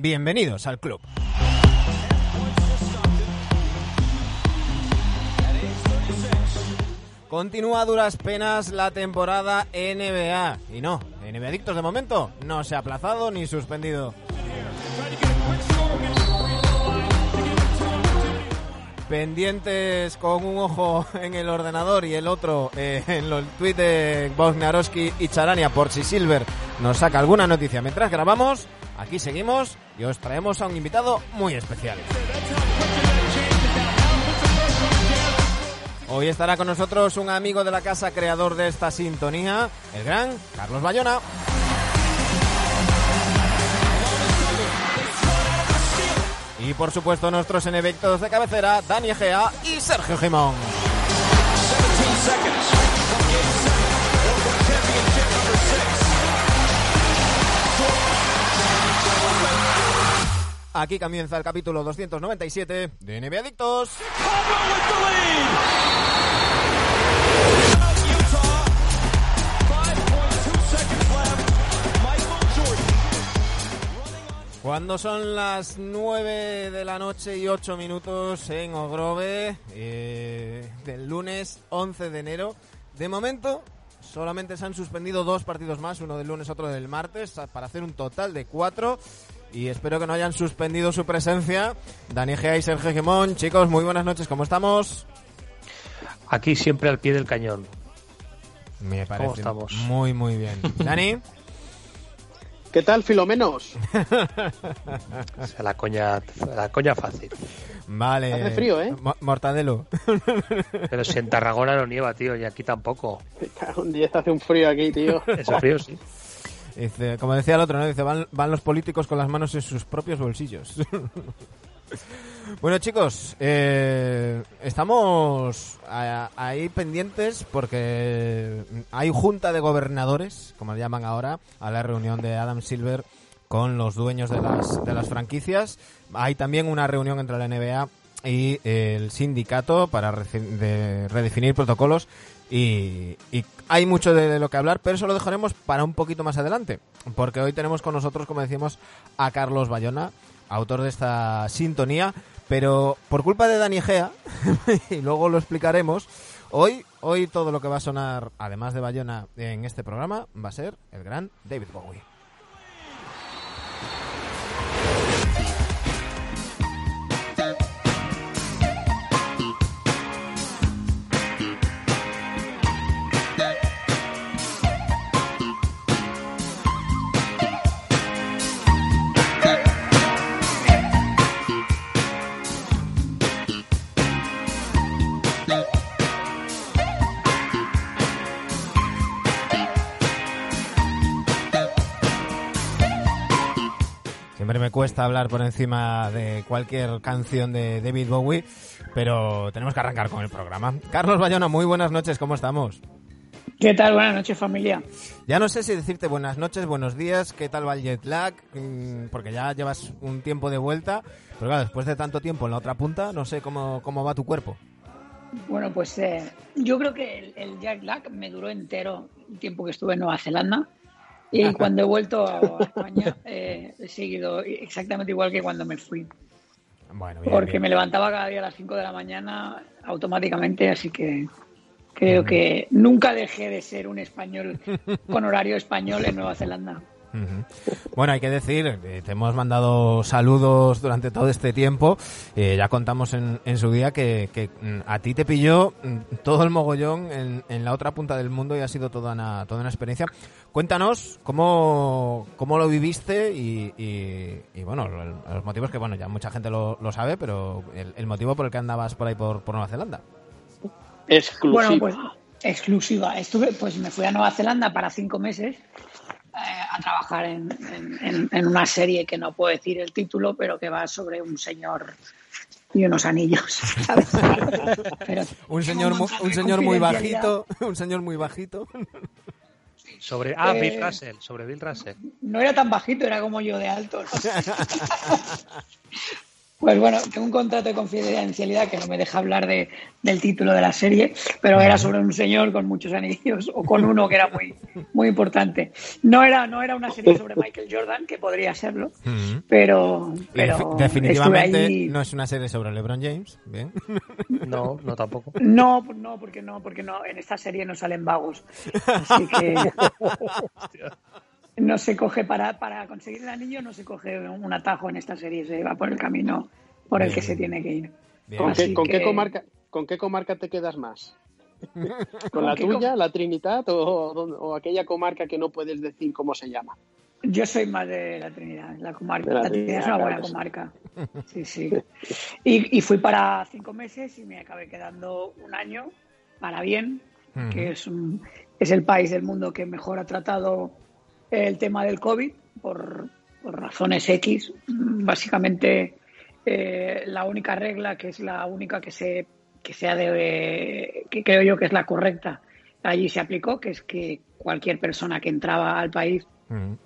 Bienvenidos al club. Continúa a duras penas la temporada NBA. Y no, NBA Adictos de momento no se ha aplazado ni suspendido. Pendientes con un ojo en el ordenador y el otro eh, en los tweets de Bognarowski y Charania por si Silver nos saca alguna noticia mientras grabamos. Aquí seguimos y os traemos a un invitado muy especial. Hoy estará con nosotros un amigo de la casa, creador de esta sintonía, el gran Carlos Bayona. Y por supuesto nuestros enevectos de cabecera, Dani Egea y Sergio Gimón. Aquí comienza el capítulo 297 de NBA Adictos. Cuando son las 9 de la noche y 8 minutos en Ogrove, eh, del lunes 11 de enero, de momento solamente se han suspendido dos partidos más, uno del lunes, otro del martes, para hacer un total de cuatro. Y espero que no hayan suspendido su presencia. Dani Gea y Sergio Gemón, chicos, muy buenas noches, ¿cómo estamos? Aquí siempre al pie del cañón. Me parece muy, muy bien. Dani. ¿Qué tal, Filomenos? la coña, la coña fácil. Vale. Hace frío, ¿eh? mortadelo. Pero si en Tarragona no nieva, tío, y aquí tampoco. Un 10 hace un frío aquí, tío. Ese frío sí. Dice, como decía el otro, ¿no? Dice, van, van los políticos con las manos en sus propios bolsillos. Bueno chicos, eh, estamos ahí pendientes porque hay junta de gobernadores, como le llaman ahora, a la reunión de Adam Silver con los dueños de las, de las franquicias. Hay también una reunión entre la NBA y el sindicato para redefinir protocolos y, hay mucho de, lo que hablar, pero eso lo dejaremos para un poquito más adelante, porque hoy tenemos con nosotros, como decimos, a Carlos Bayona, autor de esta sintonía, pero por culpa de Dani Gea, y luego lo explicaremos, hoy, hoy todo lo que va a sonar, además de Bayona, en este programa, va a ser el gran David Bowie. Me cuesta hablar por encima de cualquier canción de David Bowie, pero tenemos que arrancar con el programa. Carlos Bayona, muy buenas noches, ¿cómo estamos? ¿Qué tal? Buenas noches, familia. Ya no sé si decirte buenas noches, buenos días, qué tal va el jet lag, mm, porque ya llevas un tiempo de vuelta, pero claro, después de tanto tiempo en la otra punta, no sé cómo, cómo va tu cuerpo. Bueno, pues eh, yo creo que el, el jet lag me duró entero el tiempo que estuve en Nueva Zelanda. Y cuando he vuelto a España eh, he seguido exactamente igual que cuando me fui. Porque me levantaba cada día a las 5 de la mañana automáticamente, así que creo que nunca dejé de ser un español con horario español en Nueva Zelanda. Bueno, hay que decir, eh, te hemos mandado saludos durante todo este tiempo. Eh, ya contamos en, su día que, mm, a ti te pilló mm, todo el mogollón en, la otra punta del mundo y ha sido toda una, toda una experiencia. Cuéntanos cómo, cómo lo viviste y, bueno, los motivos que, bueno, ya mucha gente lo, sabe, pero el, motivo por el que andabas por ahí por, Nueva Zelanda. Exclusiva. Bueno, pues exclusiva. Estuve, pues me fui a Nueva Zelanda para cinco meses a trabajar en, una serie que no puedo decir el título, pero que va sobre un señor y unos anillos. un señor, un señor muy bajito, un señor muy bajito. Sobre ah, Bill eh, Russell, sobre Bill Russell. No era tan bajito, era como yo de alto. Pues bueno, tengo un contrato de confidencialidad que no me deja hablar de, del título de la serie, pero era sobre un señor con muchos anillos o con uno que era muy, muy importante. No era, no era una serie sobre Michael Jordan, que podría serlo, pero, pero defi- definitivamente ahí- no es una serie sobre LeBron James. Bien. No, no tampoco. No, pues no, porque no, porque no, en esta serie no salen vagos. Así que no se coge para, para conseguir el anillo, no se coge un atajo en esta serie, se va por el camino por el Bien, que se tiene que ir. ¿Con, qué, con qué comarca, ¿Con qué comarca te quedas más? ¿Con ¿Con la tuya, com- la Trinidad, o, o aquella comarca que no puedes decir cómo se llama? Yo soy más de la Trinidad, la comarca. La La Trinidad es una buena claro comarca. Sí, sí. Y, y fui para cinco meses y me acabé quedando un año para bien, que es, un- es el país del mundo que mejor ha tratado el tema del COVID por, por razones X. Básicamente, eh, la única regla, que es la única que se que sea de que creo yo que es la correcta, allí se aplicó, que es que cualquier persona que entraba al país Ujú.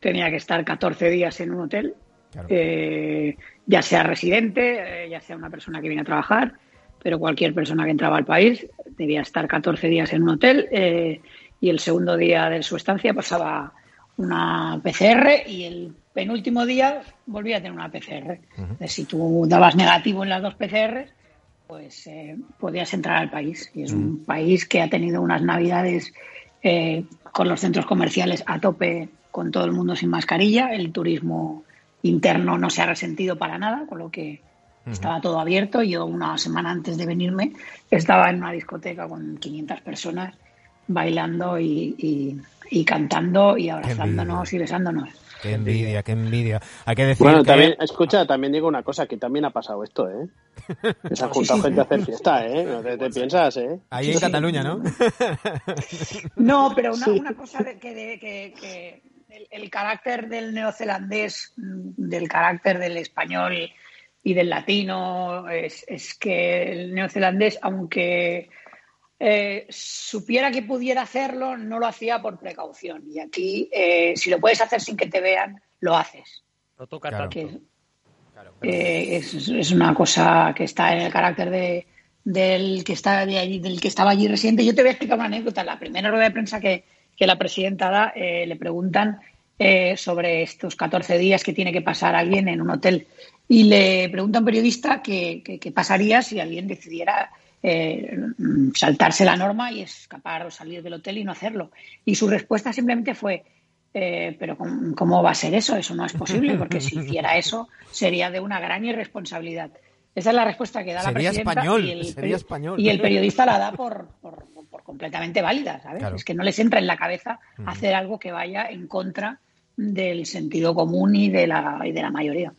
tenía que estar 14 días en un hotel, Claro. eh, ya sea residente, eh, ya sea una persona que viene a trabajar, pero cualquier persona que entraba al país debía estar 14 días en un hotel y el segundo día de su estancia pasaba una PCR y el penúltimo día volvía a tener una PCR. Entonces, Si tú dabas negativo en las dos PCR, pues eh, podías entrar al país. Y es un país que ha tenido unas navidades eh, con los centros comerciales a tope, con todo el mundo sin mascarilla. El turismo interno no se ha resentido para nada, con lo que estaba todo abierto. Yo una semana antes de venirme estaba en una discoteca con 500 personas bailando y, y- y cantando y abrazándonos y besándonos. Qué envidia, qué envidia. Hay que decir Bueno, que... también, escucha, también digo una cosa, que también ha pasado esto, ¿eh? Que se han juntado gente a hacer fiesta, ¿eh? No te, te piensas, ¿eh? Ahí Sí, en sí. Cataluña, ¿no? No, pero una, una cosa de, que, de- que- que el, el carácter del neozelandés, del carácter del español y del latino, es, es que el neozelandés, aunque eh, supiera que pudiera hacerlo, no lo hacía por precaución. Y aquí, eh, si lo puedes hacer sin que te vean, lo haces. No toca Claro. tanto. Que Claro, pero- eh, es, es una cosa que está en el carácter de, del que está de allí, del que estaba allí residente. Yo te voy a explicar una anécdota. La primera rueda de prensa que, que la presidenta da, eh, le preguntan eh, sobre estos 14 días que tiene que pasar alguien en un hotel. Y le pregunta a un periodista qué que, que pasaría si alguien decidiera eh, saltarse la norma y escapar o salir del hotel y no hacerlo. Y su respuesta simplemente fue, eh, pero ¿cómo, va a ser eso? Eso no es posible, porque si hiciera eso sería de una gran irresponsabilidad. Esa es la respuesta que da la presidenta español, y, el, sería español. y el periodista la da por, por- por completamente válida, ¿sabes? Claro. Es que no les entra en la cabeza hacer algo que vaya en contra del sentido común y de la, y de la mayoría.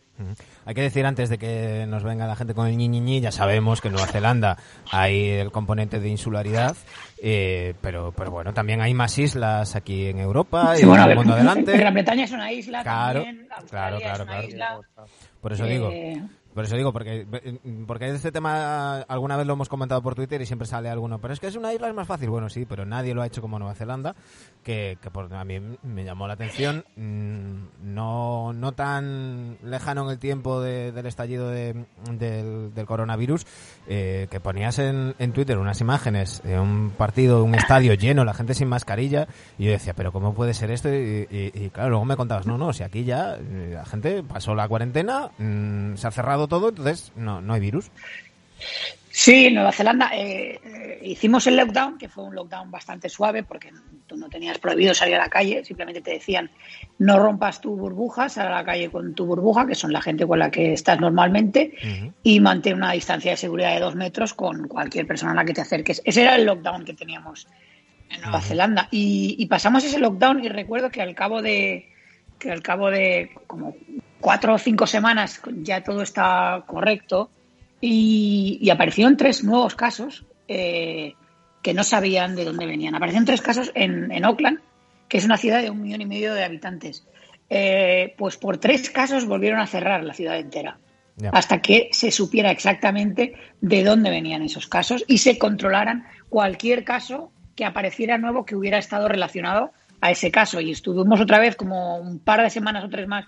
Hay que decir antes de que nos venga la gente con el ñi, ñi, ñi, ya sabemos que en Nueva Zelanda hay el componente de insularidad, eh, pero, pero bueno, también hay más islas aquí en Europa y bueno, a el mundo adelante. Gran Bretaña es una isla Claro, también, Australia claro, es claro, una claro. isla. Por eso digo. Por eso digo, porque, porque este tema alguna vez lo hemos comentado por Twitter y siempre sale alguno. Pero es que es una isla es más fácil. Bueno, sí, pero nadie lo ha hecho como Nueva Zelanda, que, que por, a mí me llamó la atención. mm, No, no tan lejano en el tiempo de- del estallido de- del, coronavirus, eh, que ponías en, en Twitter unas imágenes de un partido, un estadio lleno, la gente sin mascarilla. Y yo decía, ¿pero cómo puede ser esto? Y, y- y claro, luego me contabas, no, no, si aquí ya eh, la gente pasó la cuarentena, mm, se ha cerrado todo, entonces no, no hay virus. Sí, Nueva Zelanda. eh, eh, hicimos el lockdown, que fue un lockdown bastante suave, porque tú no tenías prohibido salir a la calle, simplemente te decían no rompas tu burbuja, sal a la calle con tu burbuja, que son la gente con la que estás normalmente, y mantén una distancia de seguridad de dos metros con cualquier persona a la que te acerques. Ese era el lockdown que teníamos en Nueva Zelanda. Y, y pasamos ese lockdown y recuerdo que al cabo de que al cabo de como cuatro o cinco semanas ya todo está correcto y, y aparecieron tres nuevos casos eh, que no sabían de dónde venían. Aparecieron tres casos en, en Auckland, que es una ciudad de un millón y medio de habitantes. Eh, pues por tres casos volvieron a cerrar la ciudad entera hasta que se supiera exactamente de dónde venían esos casos y se controlaran cualquier caso que apareciera nuevo que hubiera estado relacionado a ese caso. Y estuvimos otra vez como un par de semanas o tres más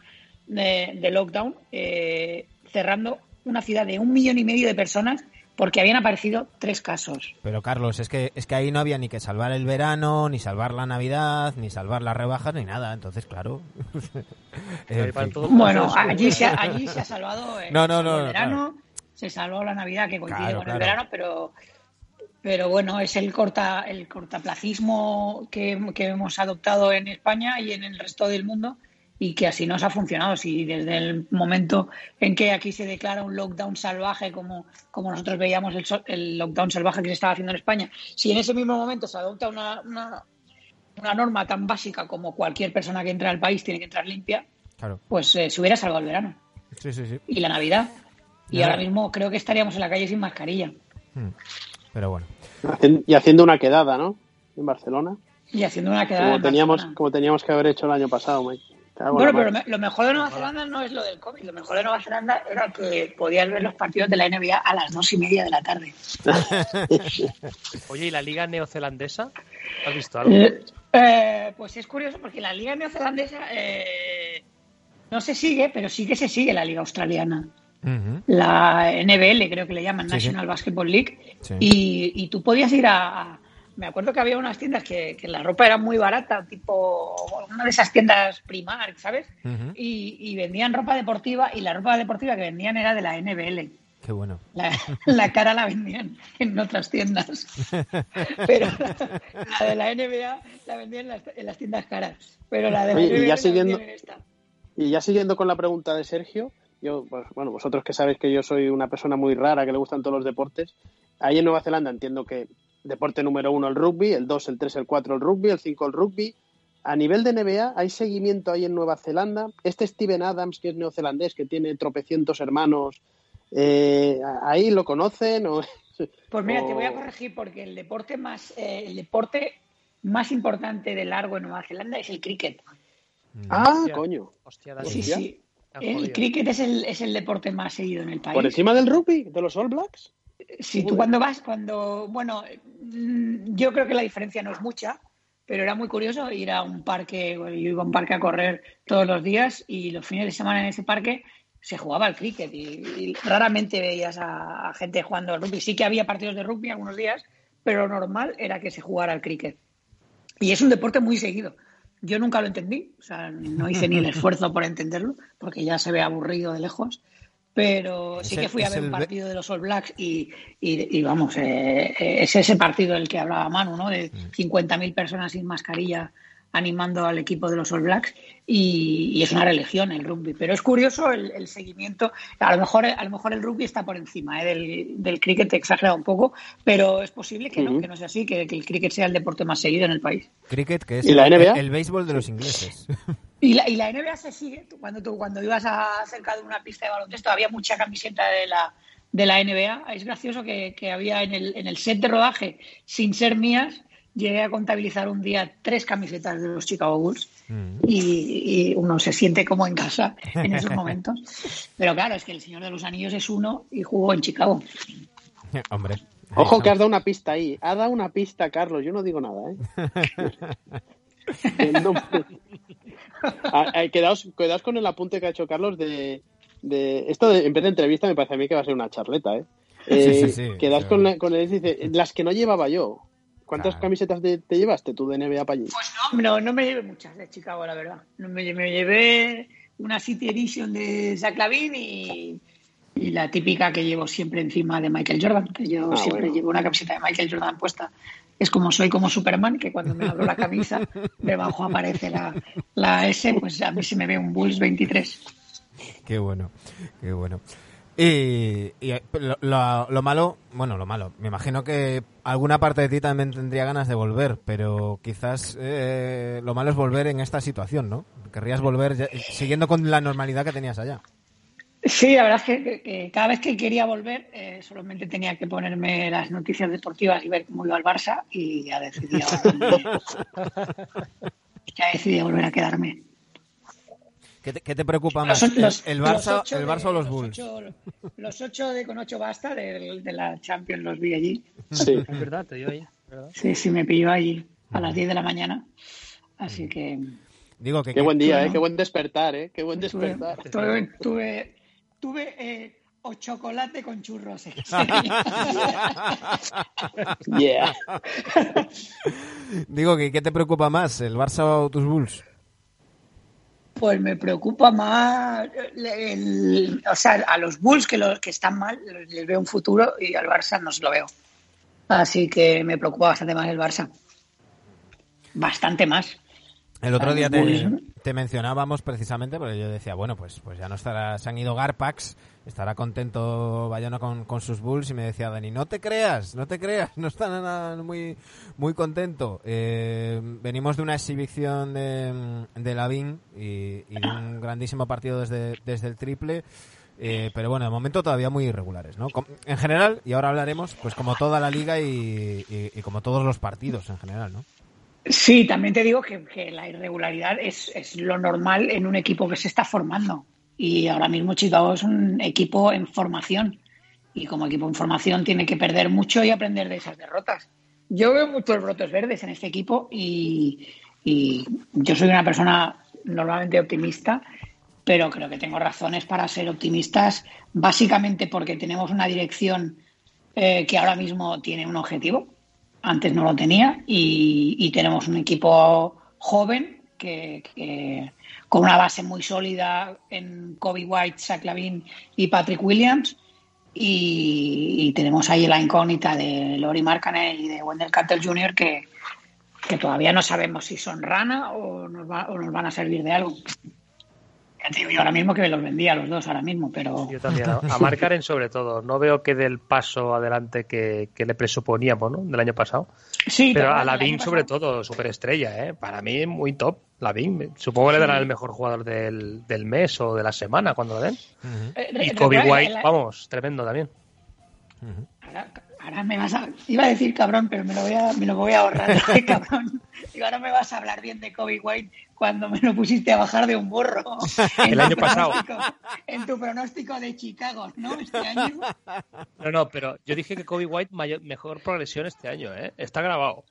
de, de lockdown, eh, cerrando una ciudad de un millón y medio de personas porque habían aparecido tres casos. Pero Carlos, es que es que ahí no había ni que salvar el verano, ni salvar la Navidad, ni salvar las rebajas, ni nada. Entonces, claro. En fin. Bueno, allí se, ha- allí se ha salvado eh, No, no, no, el no, verano, se salvó la Navidad que coincide Claro, con claro. el verano, pero pero bueno, es el corta el cortaplacismo que, que hemos adoptado en España y en el resto del mundo y que así nos ha funcionado. Si desde el momento en que aquí se declara un lockdown salvaje, como, como nosotros veíamos el, el lockdown salvaje que se estaba haciendo en España, si en ese mismo momento se adopta una, una, una norma tan básica como cualquier persona que entra al país tiene que entrar limpia, Claro. pues eh, se hubiera salvado el verano Sí, sí, sí. y la Navidad. Y ahora mismo creo que estaríamos en la calle sin mascarilla. Hmm. Pero bueno. Y haciendo una quedada, ¿no? En Barcelona. Y haciendo una quedada. Como en teníamos, Barcelona. como teníamos que haber hecho el año pasado, Mike. Bueno, pero me- lo mejor de Nueva Zelanda no es lo del COVID. Lo mejor de Nueva Zelanda era que podías ver los partidos de la NBA a las dos y media de la tarde. Oye, ¿y la liga neozelandesa? ¿Has visto algo? Eh, eh, pues es curioso porque la liga neozelandesa eh, no se sigue, pero sí que se sigue la liga australiana. La NBL, creo que le llaman, Sí, sí. National Basketball League. Sí. Y, y tú podías ir a, a- Me acuerdo que había unas tiendas que, que la ropa era muy barata, tipo una de esas tiendas Primark, ¿sabes? Y, y vendían ropa deportiva y la ropa deportiva que vendían era de la NBL. Qué bueno. La, la cara la vendían en otras tiendas. Pero la de la NBA la vendían en las, en las tiendas caras. Pero la de la Oye, y NBL ya la siguiendo- vendían en esta. Y ya siguiendo con la pregunta de Sergio, yo, pues, bueno, vosotros que sabéis que yo soy una persona muy rara, que le gustan todos los deportes, ahí en Nueva Zelanda entiendo que deporte número uno el rugby, el dos, el tres, el cuatro el rugby, el cinco el rugby. A nivel de NBA, ¿hay seguimiento ahí en Nueva Zelanda? Este Steven Adams, que es neozelandés, que tiene tropecientos hermanos, eh, ¿ahí lo conocen? O... Pues mira, te voy a corregir porque el deporte más eh, el deporte más importante de largo en Nueva Zelanda es el cricket. Ah, Hostia. coño. Hostia, Dani. Sí, sí. El cricket es el, es el deporte más seguido en el país. ¿Por encima del rugby? ¿De los All Blacks? Si tú Joder. cuando vas, cuando, bueno, mm, yo creo que la diferencia no es mucha, pero era muy curioso ir a un parque, bueno, yo iba a un parque a correr todos los días y los fines de semana en ese parque se jugaba al cricket y, y raramente veías a, a gente jugando al rugby. Sí que había partidos de rugby algunos días, pero lo normal era que se jugara al cricket. Y es un deporte muy seguido. Yo nunca lo entendí, o sea, no hice ni el esfuerzo por entenderlo, porque ya se ve aburrido de lejos. Pero sí que el- fui a ver un el partido de los All Blacks y, y- y vamos, eh, eh, es ese partido del que hablaba Manu, ¿no? De 50.000 personas sin mascarilla animando al equipo de los All Blacks y, y es una religión el rugby. Pero es curioso el, el seguimiento. A lo mejor a lo mejor el rugby está por encima ¿eh? del, del cricket, exagerado un poco, pero es posible que no, Ujú. que no sea así, que, que el cricket sea el deporte más seguido en el país. Cricket, que es ¿Y la el, NBA? el béisbol de los ingleses. Y la, y la NBA se sigue. Tú, Cuando, tú, cuando ibas a, cerca de una pista de baloncesto había mucha camiseta de la, de la NBA. Es gracioso que, que había en el, en el set de rodaje, sin ser mías, llegué a contabilizar un día tres camisetas de los Chicago Bulls Mm. y, y uno se siente como en casa en esos momentos. Pero claro, es que el Señor de los Anillos es uno y jugó en Chicago. Hombre. Ojo que has dado una pista ahí. Ha dado una pista, Carlos. Yo no digo nada, ¿eh? Ah, eh, quedaos, quedaos con el apunte que ha hecho Carlos de, de esto de, en vez de entrevista me parece a mí que va a ser una charleta, ¿eh? Sí, Eh, sí, sí, quedaos sí. con, la- con él y dice las que no llevaba yo. ¿Cuántas Claro. camisetas de- te llevaste tú de NBA para allí? Pues no, no, no me llevé muchas de Chicago, la verdad. No me, me llevé una City Edition de Zach Lavin y, y la típica que llevo siempre encima de Michael Jordan, que yo Ah, siempre bueno. llevo una camiseta de Michael Jordan puesta. Es como soy como Superman, que cuando me abro la camisa, debajo aparece la, la S, pues a mí se me ve un Bulls 23. Qué bueno, qué bueno. Y, y, eh, lo, lo- lo malo, bueno, lo malo, me imagino que alguna parte de ti también tendría ganas de volver, pero quizás eh, lo malo es volver en esta situación, ¿no? Querrías volver ya- siguiendo con la normalidad que tenías allá. Sí, la verdad es que, que- que cada vez que quería volver eh, solamente tenía que ponerme las noticias deportivas y ver cómo iba el Barça y ya decidí, ya decidí volver a quedarme. ¿Qué te, qué te preocupa más? Los- ¿El, Barça, de- o los Bulls? Ocho, los ocho de con ocho basta de, de la Champions los vi allí. Sí. Es verdad, te dio ahí. ¿verdad? Sí, sí, me pilló allí a las 10 de la mañana. Así que Digo que, Qué buen día. ¿eh? Qué buen despertar, ¿eh? Qué buen despertar. tuve, tuve, tuve eh, o chocolate con churros. Yeah. Digo, que ¿qué te preocupa más, el Barça o tus Bulls? Pues me preocupa más, el- o sea, a los Bulls que, los que están mal les veo un futuro y al Barça no se lo veo. Así que me preocupa bastante más el Barça. Bastante más. El otro día te mencionábamos precisamente porque yo decía, bueno, pues, pues ya no estará, se han ido Garpax, estará contento Bayona con, sus Bulls y me decía Dani, no te creas, no te creas, no está nada muy, muy contento. Eh, venimos de una exhibición de, de Lavín y, de un grandísimo partido desde, desde el triple. eh, pero bueno, de momento todavía muy irregulares, ¿no? En general, y ahora hablaremos, pues como toda la liga y como todos los partidos en general, ¿no? Sí, también te digo que, que la irregularidad es, es lo normal en un equipo que se está formando. Y ahora mismo Chicago es un equipo en formación. Y como equipo en formación tiene que perder mucho y aprender de esas derrotas. Yo veo muchos brotes verdes en este equipo y, yo soy una persona normalmente optimista, pero creo que tengo razones para ser optimistas, básicamente porque tenemos una dirección eh, que ahora mismo tiene un objetivo, antes no lo tenía y tenemos un equipo joven que, que- con una base muy sólida en Kobe White, Zach Lavin y Patrick Williams y, tenemos ahí la incógnita de Lori Markkanen y de Wendell Carter Jr. que, que todavía no sabemos si son rana o nos, va- o nos van a servir de algo. Ya te digo yo ahora mismo que me los vendía a los dos ahora mismo, pero Yo también, a, a Markkanen sobre todo. No veo que del paso adelante que, que le presuponíamos, ¿no? Del año pasado. sí, Pero a año sobre todo, superestrella, ¿eh? Para mí muy top, Lavin. Supongo que le dará el mejor jugador del, del mes o de la semana cuando lo den. Eh, Y Kobe White, vamos, tremendo también. Ahora me vas a. Iba a decir cabrón, pero me lo voy a, me lo voy a ahorrar. Cabrón. Digo, ahora me vas a hablar bien de Kobe White cuando me lo pusiste a bajar de un burro. El año pasado. En tu pronóstico de Chicago, ¿no? Este año. No, no, pero yo dije que Kobe White mayor, mejor progresión este año, ¿eh? Está grabado.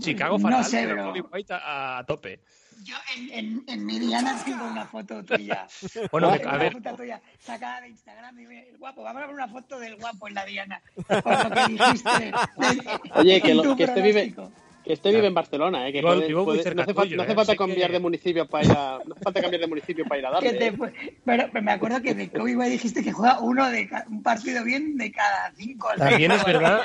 Chicago No fatal, sé, pero pero- Kobe White a, a tope. Yo en, en, en mi Diana tengo una foto tuya. Bueno, a una ver, foto tuya sacada de Instagram y me- el guapo. Vamos a ver una foto del guapo en la Diana. Por lo que dijiste. de- Oye, que, lo- que este vive. Que este vive en Barcelona, ¿eh? Que Vivo- puede- vivo muy puede- cerca no hace, tuyo, falta, no hace ¿eh? falta cambiar que- de municipio para ir a, no hace falta cambiar de municipio para ir a darle. Te ¿eh? pero, me acuerdo que de Kobe White dijiste que juega uno de un partido bien de cada cinco. También es verdad,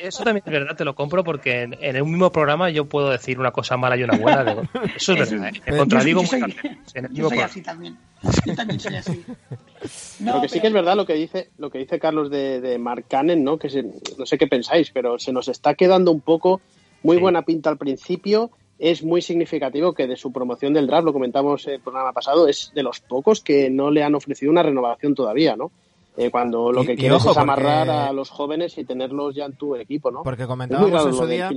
eso también es verdad, te lo compro porque en, en un mismo programa yo puedo decir una cosa mala y una buena. de- eso es Eso- verdad, ¿eh? Yo- me contradigo yo soy, muchas veces en el yo soy así también. Yo también soy así. No, lo que sí que es verdad lo que dice lo que dice Carlos de, de Mark Cannon, ¿no? Que se- no sé qué pensáis, pero se nos está quedando un poco muy Sí. buena pinta al principio. Es muy significativo que de su promoción del draft, lo comentamos en el programa pasado, es de los pocos que no le han ofrecido una renovación todavía, ¿no? Eh, cuando lo que y quieres ojo, es amarrar porque- a los jóvenes y tenerlos ya en tu equipo, ¿no? Porque comentábamos en su día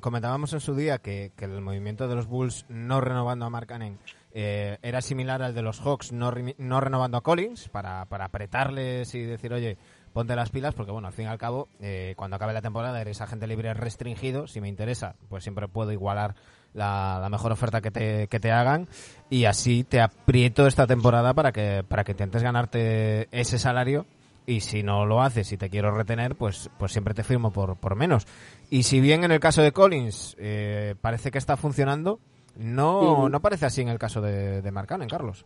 comentábamos en su día que, que el movimiento de los Bulls no renovando a Mark Cannon eh, era similar al de los Hawks no, no renovando a Collins para, para apretarles y decir, oye, ponte las pilas, porque bueno, al fin y al cabo, eh, cuando acabe la temporada eres agente libre restringido, si me interesa, pues siempre puedo igualar la, la mejor oferta que te, que te hagan y así te aprieto esta temporada para que, para que intentes ganarte ese salario y si no lo haces y te quiero retener, pues, pues siempre te firmo por, por menos. Y si bien en el caso de Collins eh, parece que está funcionando, no, no parece así en el caso de, de Mark Cannon, Carlos.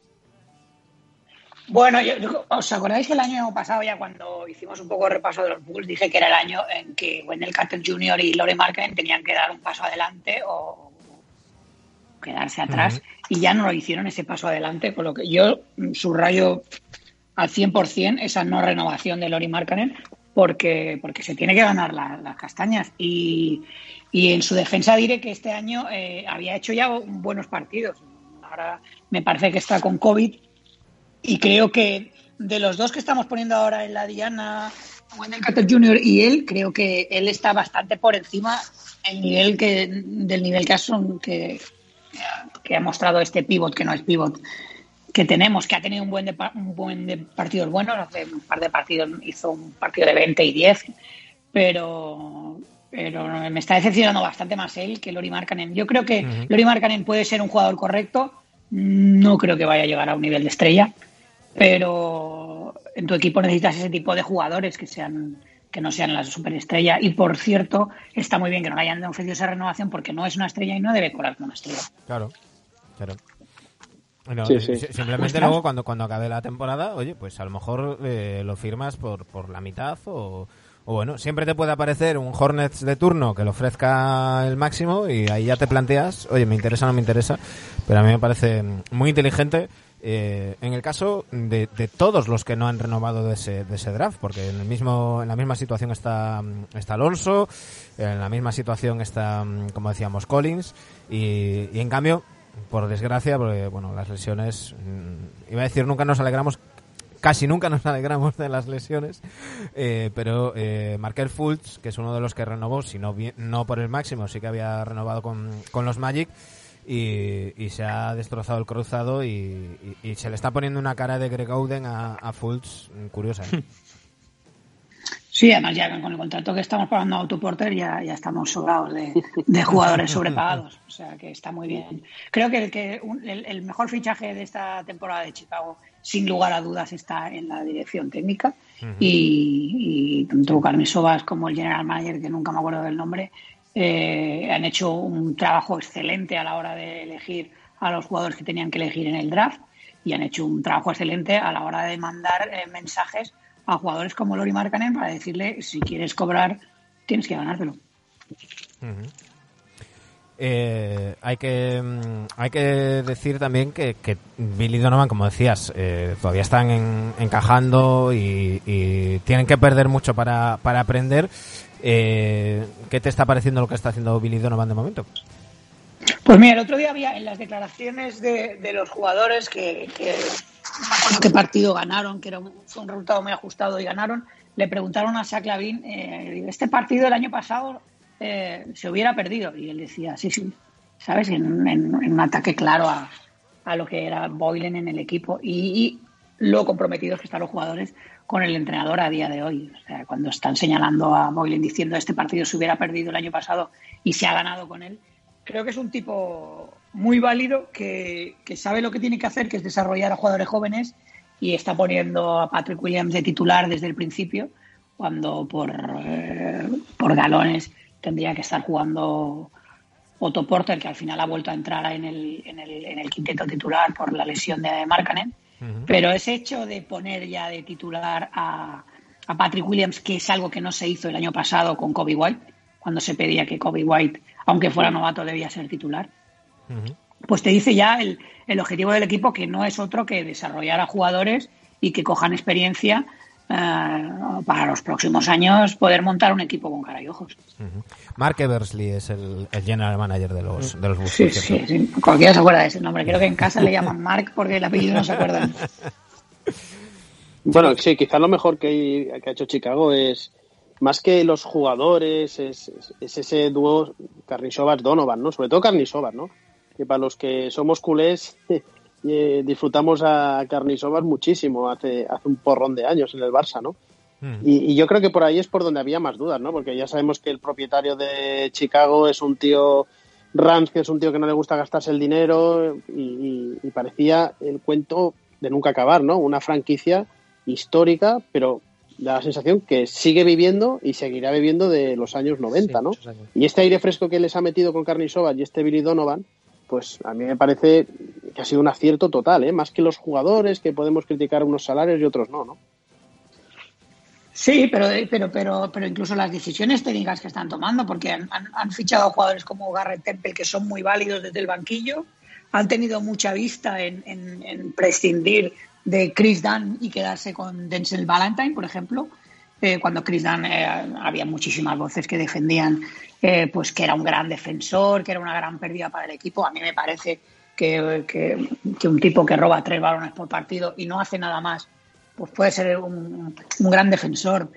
Bueno, yo- yo- ¿os acordáis que el año pasado, ya cuando hicimos un poco de repaso de los Bulls, dije que era el año en que Wendell Carter Jr. y Lore Markkinen tenían que dar un paso adelante o quedarse atrás y ya no lo hicieron ese paso adelante, con lo que yo subrayo al 100% esa no renovación de Lori Markkanen porque, porque se tiene que ganar la- las castañas y, y en su defensa diré que este año eh, había hecho ya buenos partidos. Ahora me parece que está con COVID y creo que de los dos que estamos poniendo ahora en la Diana, Wendell Carter Jr. y él, creo que él está bastante por encima el nivel que, del nivel que ha, son- que, que ha mostrado este pivot, que no es pivot, que tenemos, que ha tenido un buen de, un buen de partidos buenos, hace un par de partidos hizo un partido de 20 y 10, pero pero me está decepcionando bastante más él que Lori Markkanen. Yo creo que Lori Markkanen puede ser un jugador correcto, no creo que vaya a llegar a un nivel de estrella, pero en tu equipo necesitas ese tipo de jugadores que sean que no sean la superestrella. Y por cierto, está muy bien que no le hayan ofrecido esa renovación porque no es una estrella y no debe cobrar como una estrella. Claro, claro. Simplemente luego cuando, cuando acabe la temporada, oye, pues a lo mejor eh, lo firmas por, por la mitad o, o bueno, siempre te puede aparecer un Hornets de turno que le ofrezca el máximo y ahí ya te planteas, oye, me interesa o no me interesa, pero a mí me parece muy inteligente eh, en el caso de, todos los que no han renovado de ese, de ese draft, porque en el mismo en la misma situación está, está Alonso, en la misma situación está, como decíamos, Collins, y, en cambio, por desgracia, porque bueno, las lesiones, mm, iba a decir nunca nos alegramos, casi nunca nos alegramos de las lesiones, eh, pero eh, Markel Fultz, que es uno de los que renovó, si no, no por el máximo, sí que había renovado con, con los Magic, y, se ha destrozado el cruzado y, se le está poniendo una cara de Greg Oden a, a Fultz curiosa. ¿eh? Sí, además ya con el contrato que estamos pagando a Autoporter ya, ya estamos sobrados de, jugadores sobrepagados. O sea que está muy bien. Creo que, el, que el, mejor fichaje de esta temporada de Chicago, sin lugar a dudas, está en la dirección técnica. Y, tanto Carmen Sobas como el general manager, que nunca me acuerdo del nombre, eh, han hecho un trabajo excelente a la hora de elegir a los jugadores que tenían que elegir en el draft y han hecho un trabajo excelente a la hora de mandar eh, mensajes a jugadores como Lori Markkanen para decirle si quieres cobrar tienes que ganártelo. Eh, hay que mm, hay que decir también que, que Billy Donovan, como decías, todavía están encajando y, y, tienen que perder mucho para, para aprender. Eh, ¿Qué te está pareciendo lo que está haciendo Billy Donovan de momento? Pues mira, el otro día había en las declaraciones de, los jugadores que, qué partido ganaron, que era un, fue un resultado muy ajustado y ganaron, le preguntaron a Saclavin, eh, este partido del año pasado eh, se hubiera perdido. Y él decía, sí, sí, ¿sabes? En, un ataque claro a, lo que era Boylen en el equipo y, lo comprometidos que están los jugadores con el entrenador a día de hoy. O sea, cuando están señalando a Boylen diciendo este partido se hubiera perdido el año pasado y se ha ganado con él, creo que es un tipo muy válido que, sabe lo que tiene que hacer, que es desarrollar a jugadores jóvenes y está poniendo a Patrick Williams de titular desde el principio, cuando por, eh, por galones tendría que estar jugando Otto Porter, que al final ha vuelto a entrar en el, en el, en el quinteto titular por la lesión de Markkanen pero ese hecho de poner ya de titular a, Patrick Williams, que es algo que no se hizo el año pasado con Kobe White, cuando se pedía que Kobe White, aunque fuera novato, debía ser titular, pues te dice ya el, el objetivo del equipo que no es otro que desarrollar a jugadores y que cojan experiencia eh, para los próximos años poder montar un equipo con cara y ojos. Mark Eversley es el, general manager de los, de los Bulls. Sí, sí, sí, cualquiera se acuerda de ese nombre. Creo que en casa le llaman Mark porque el apellido no se acuerdan. Bueno, sí, quizás lo mejor que, ha hecho Chicago es más que los jugadores, es, ese dúo Carnisovas-Donovan, ¿no? Sobre todo Carnisovas, ¿no? Que para los que somos culés eh, disfrutamos a Carnisovas muchísimo hace, hace un porrón de años en el Barça, ¿no? Hmm. Y, yo creo que por ahí es por donde había más dudas, ¿no? Porque ya sabemos que el propietario de Chicago es un tío Rams, que es un tío que no le gusta gastarse el dinero y, parecía el cuento de nunca acabar, ¿no? Una franquicia histórica, pero da la sensación que sigue viviendo y seguirá viviendo de los años 90, ¿no? Y este aire fresco que les ha metido con Carnisovas y este Billy Donovan, pues a mí me parece que ha sido un acierto total, ¿eh? más que los jugadores, que podemos criticar unos salarios y otros no, ¿no? Sí, pero, pero, pero, pero incluso las decisiones técnicas que están tomando, porque han, fichado a jugadores como Garrett Temple, que son muy válidos desde el banquillo, han tenido mucha vista en, prescindir de Chris Dunn y quedarse con Denzel Valentine, por ejemplo, eh, cuando Chris Dunn eh, había muchísimas voces que defendían eh, pues que era un gran defensor, que era una gran pérdida para el equipo. A mí me parece que, un tipo que roba tres balones por partido y no hace nada más, pues puede ser un, gran defensor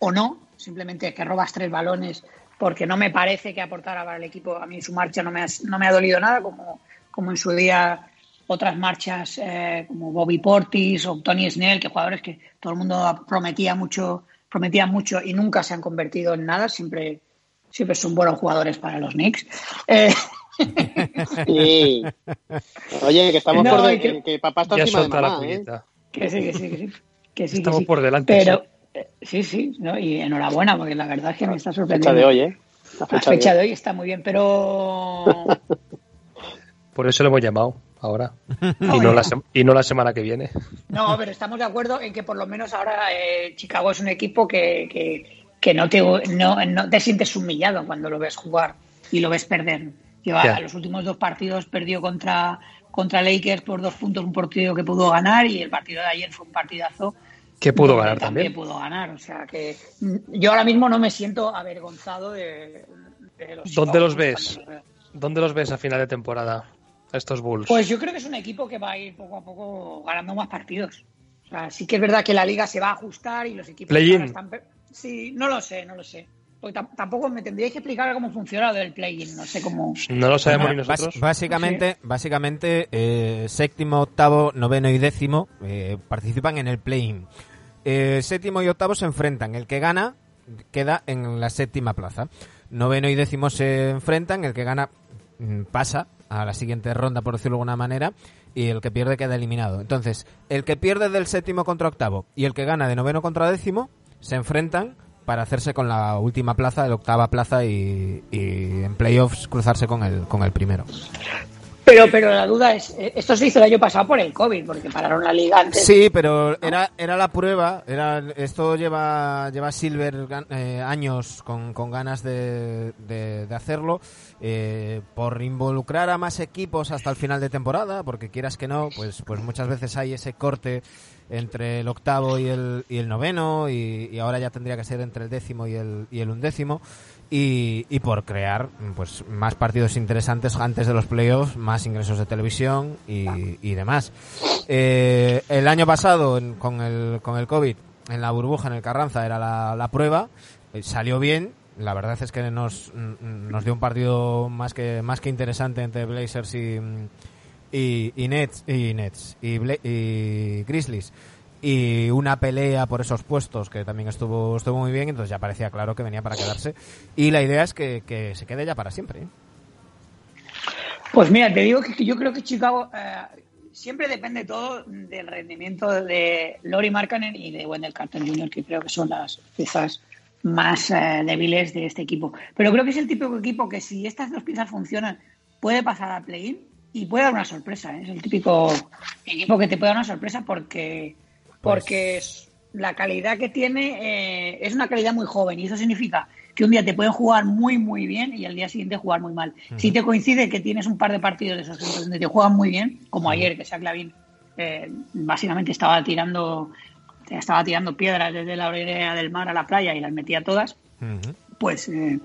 o no, simplemente que robas tres balones porque no me parece que aportara para el equipo. A mí su marcha no me ha, no me ha dolido nada, como, como en su día otras marchas eh, como Bobby Portis o Tony Snell, que jugadores que todo el mundo prometía mucho, prometía mucho y nunca se han convertido en nada, siempre siempre son buenos jugadores para los Knicks. Eh, sí. Oye, que estamos por que, papá está encima de mamá, ¿eh? Que sí, que sí, que sí. Que sí, Estamos que sí. por delante. Pero, eh, sí, sí, ¿no? y enhorabuena, porque la verdad es que me está Fecha sorprendiendo. de hoy, ¿eh? La La fecha, fecha de hoy está muy bien, pero Por eso lo hemos llamado ahora. Y no, la y no la semana que viene. No, pero estamos de acuerdo en que por lo menos ahora eh, Chicago es un equipo que, que, que no, te, no, no te sientes humillado cuando lo ves jugar y lo ves perder. Lleva los últimos dos partidos perdió contra, contra Lakers por dos puntos, un partido que pudo ganar y el partido de ayer fue un partidazo. Que pudo ganar también. pudo ganar. O sea que yo ahora mismo no me siento avergonzado de, de los ¿Dónde los ves? ¿Dónde los ves a final de temporada? A Estos Bulls. Pues yo creo que es un equipo que va a ir poco a poco ganando más partidos. O sea, sí que es verdad que la liga se va a ajustar y los equipos están... Sí, no lo sé, no lo sé. Porque tam- tampoco me tendríais que explicar cómo funciona lo del play-in. No sé cómo... no lo sabemos ni nosotros. básicamente, básicamente eh, séptimo, octavo, noveno y décimo eh, participan en el play-in. Eh, séptimo y octavo se enfrentan. El que gana queda en la séptima plaza. Noveno y décimo se enfrentan. El que gana mm, pasa a la siguiente ronda, por decirlo de alguna manera. Y el que pierde queda eliminado. Entonces, el que pierde del séptimo contra octavo y el que gana de noveno contra décimo se enfrentan para hacerse con la última plaza, la octava plaza y, y en playoffs cruzarse con el, con el primero. Pero, pero la duda es, eh, esto se hizo el año pasado por el COVID, porque pararon la liga antes. Sí, pero era, era la prueba. Era, esto lleva, lleva Silver eh, años con, con ganas de, de- de hacerlo. eh, por involucrar a más equipos hasta el final de temporada, porque quieras que no, pues, pues muchas veces hay ese corte entre el octavo y el, y el noveno, y, y ahora ya tendría que ser entre el décimo y el, y el undécimo. Y, y por crear pues más partidos interesantes antes de los playoffs, más ingresos de televisión y, y demás. Eh, el año pasado en- con, el, con el COVID, en la burbuja, en el Carranza, era la, la prueba, eh, salió bien. La verdad es que nos, mm, nos dio un partido más que, más que interesante entre Blazers y, y, y Nets, y, Nets y, Grizzlies y una pelea por esos puestos que también estuvo estuvo muy bien entonces ya parecía claro que venía para quedarse y la idea es que, que se quede ya para siempre ¿eh? Pues mira, te digo que yo creo que Chicago eh, siempre depende todo del rendimiento de Lori Markkanen y de Wendell Carter Jr., que creo que son las piezas más eh, débiles de este equipo. Pero creo que es el típico equipo que si estas dos piezas funcionan, puede pasar a play-in y puede dar una sorpresa. ¿eh? Es el típico equipo que te puede dar una sorpresa porque, porque es- la calidad que tiene eh, es una calidad muy joven y eso significa que un día te pueden jugar muy muy bien y al día siguiente jugar muy mal. Si te coincide que tienes un par de partidos de esos donde te juegan muy bien, como ayer que Shaq Lavin eh, básicamente estaba tirando estaba tirando piedras desde la orilla del mar a la playa y las metía todas, pues eh,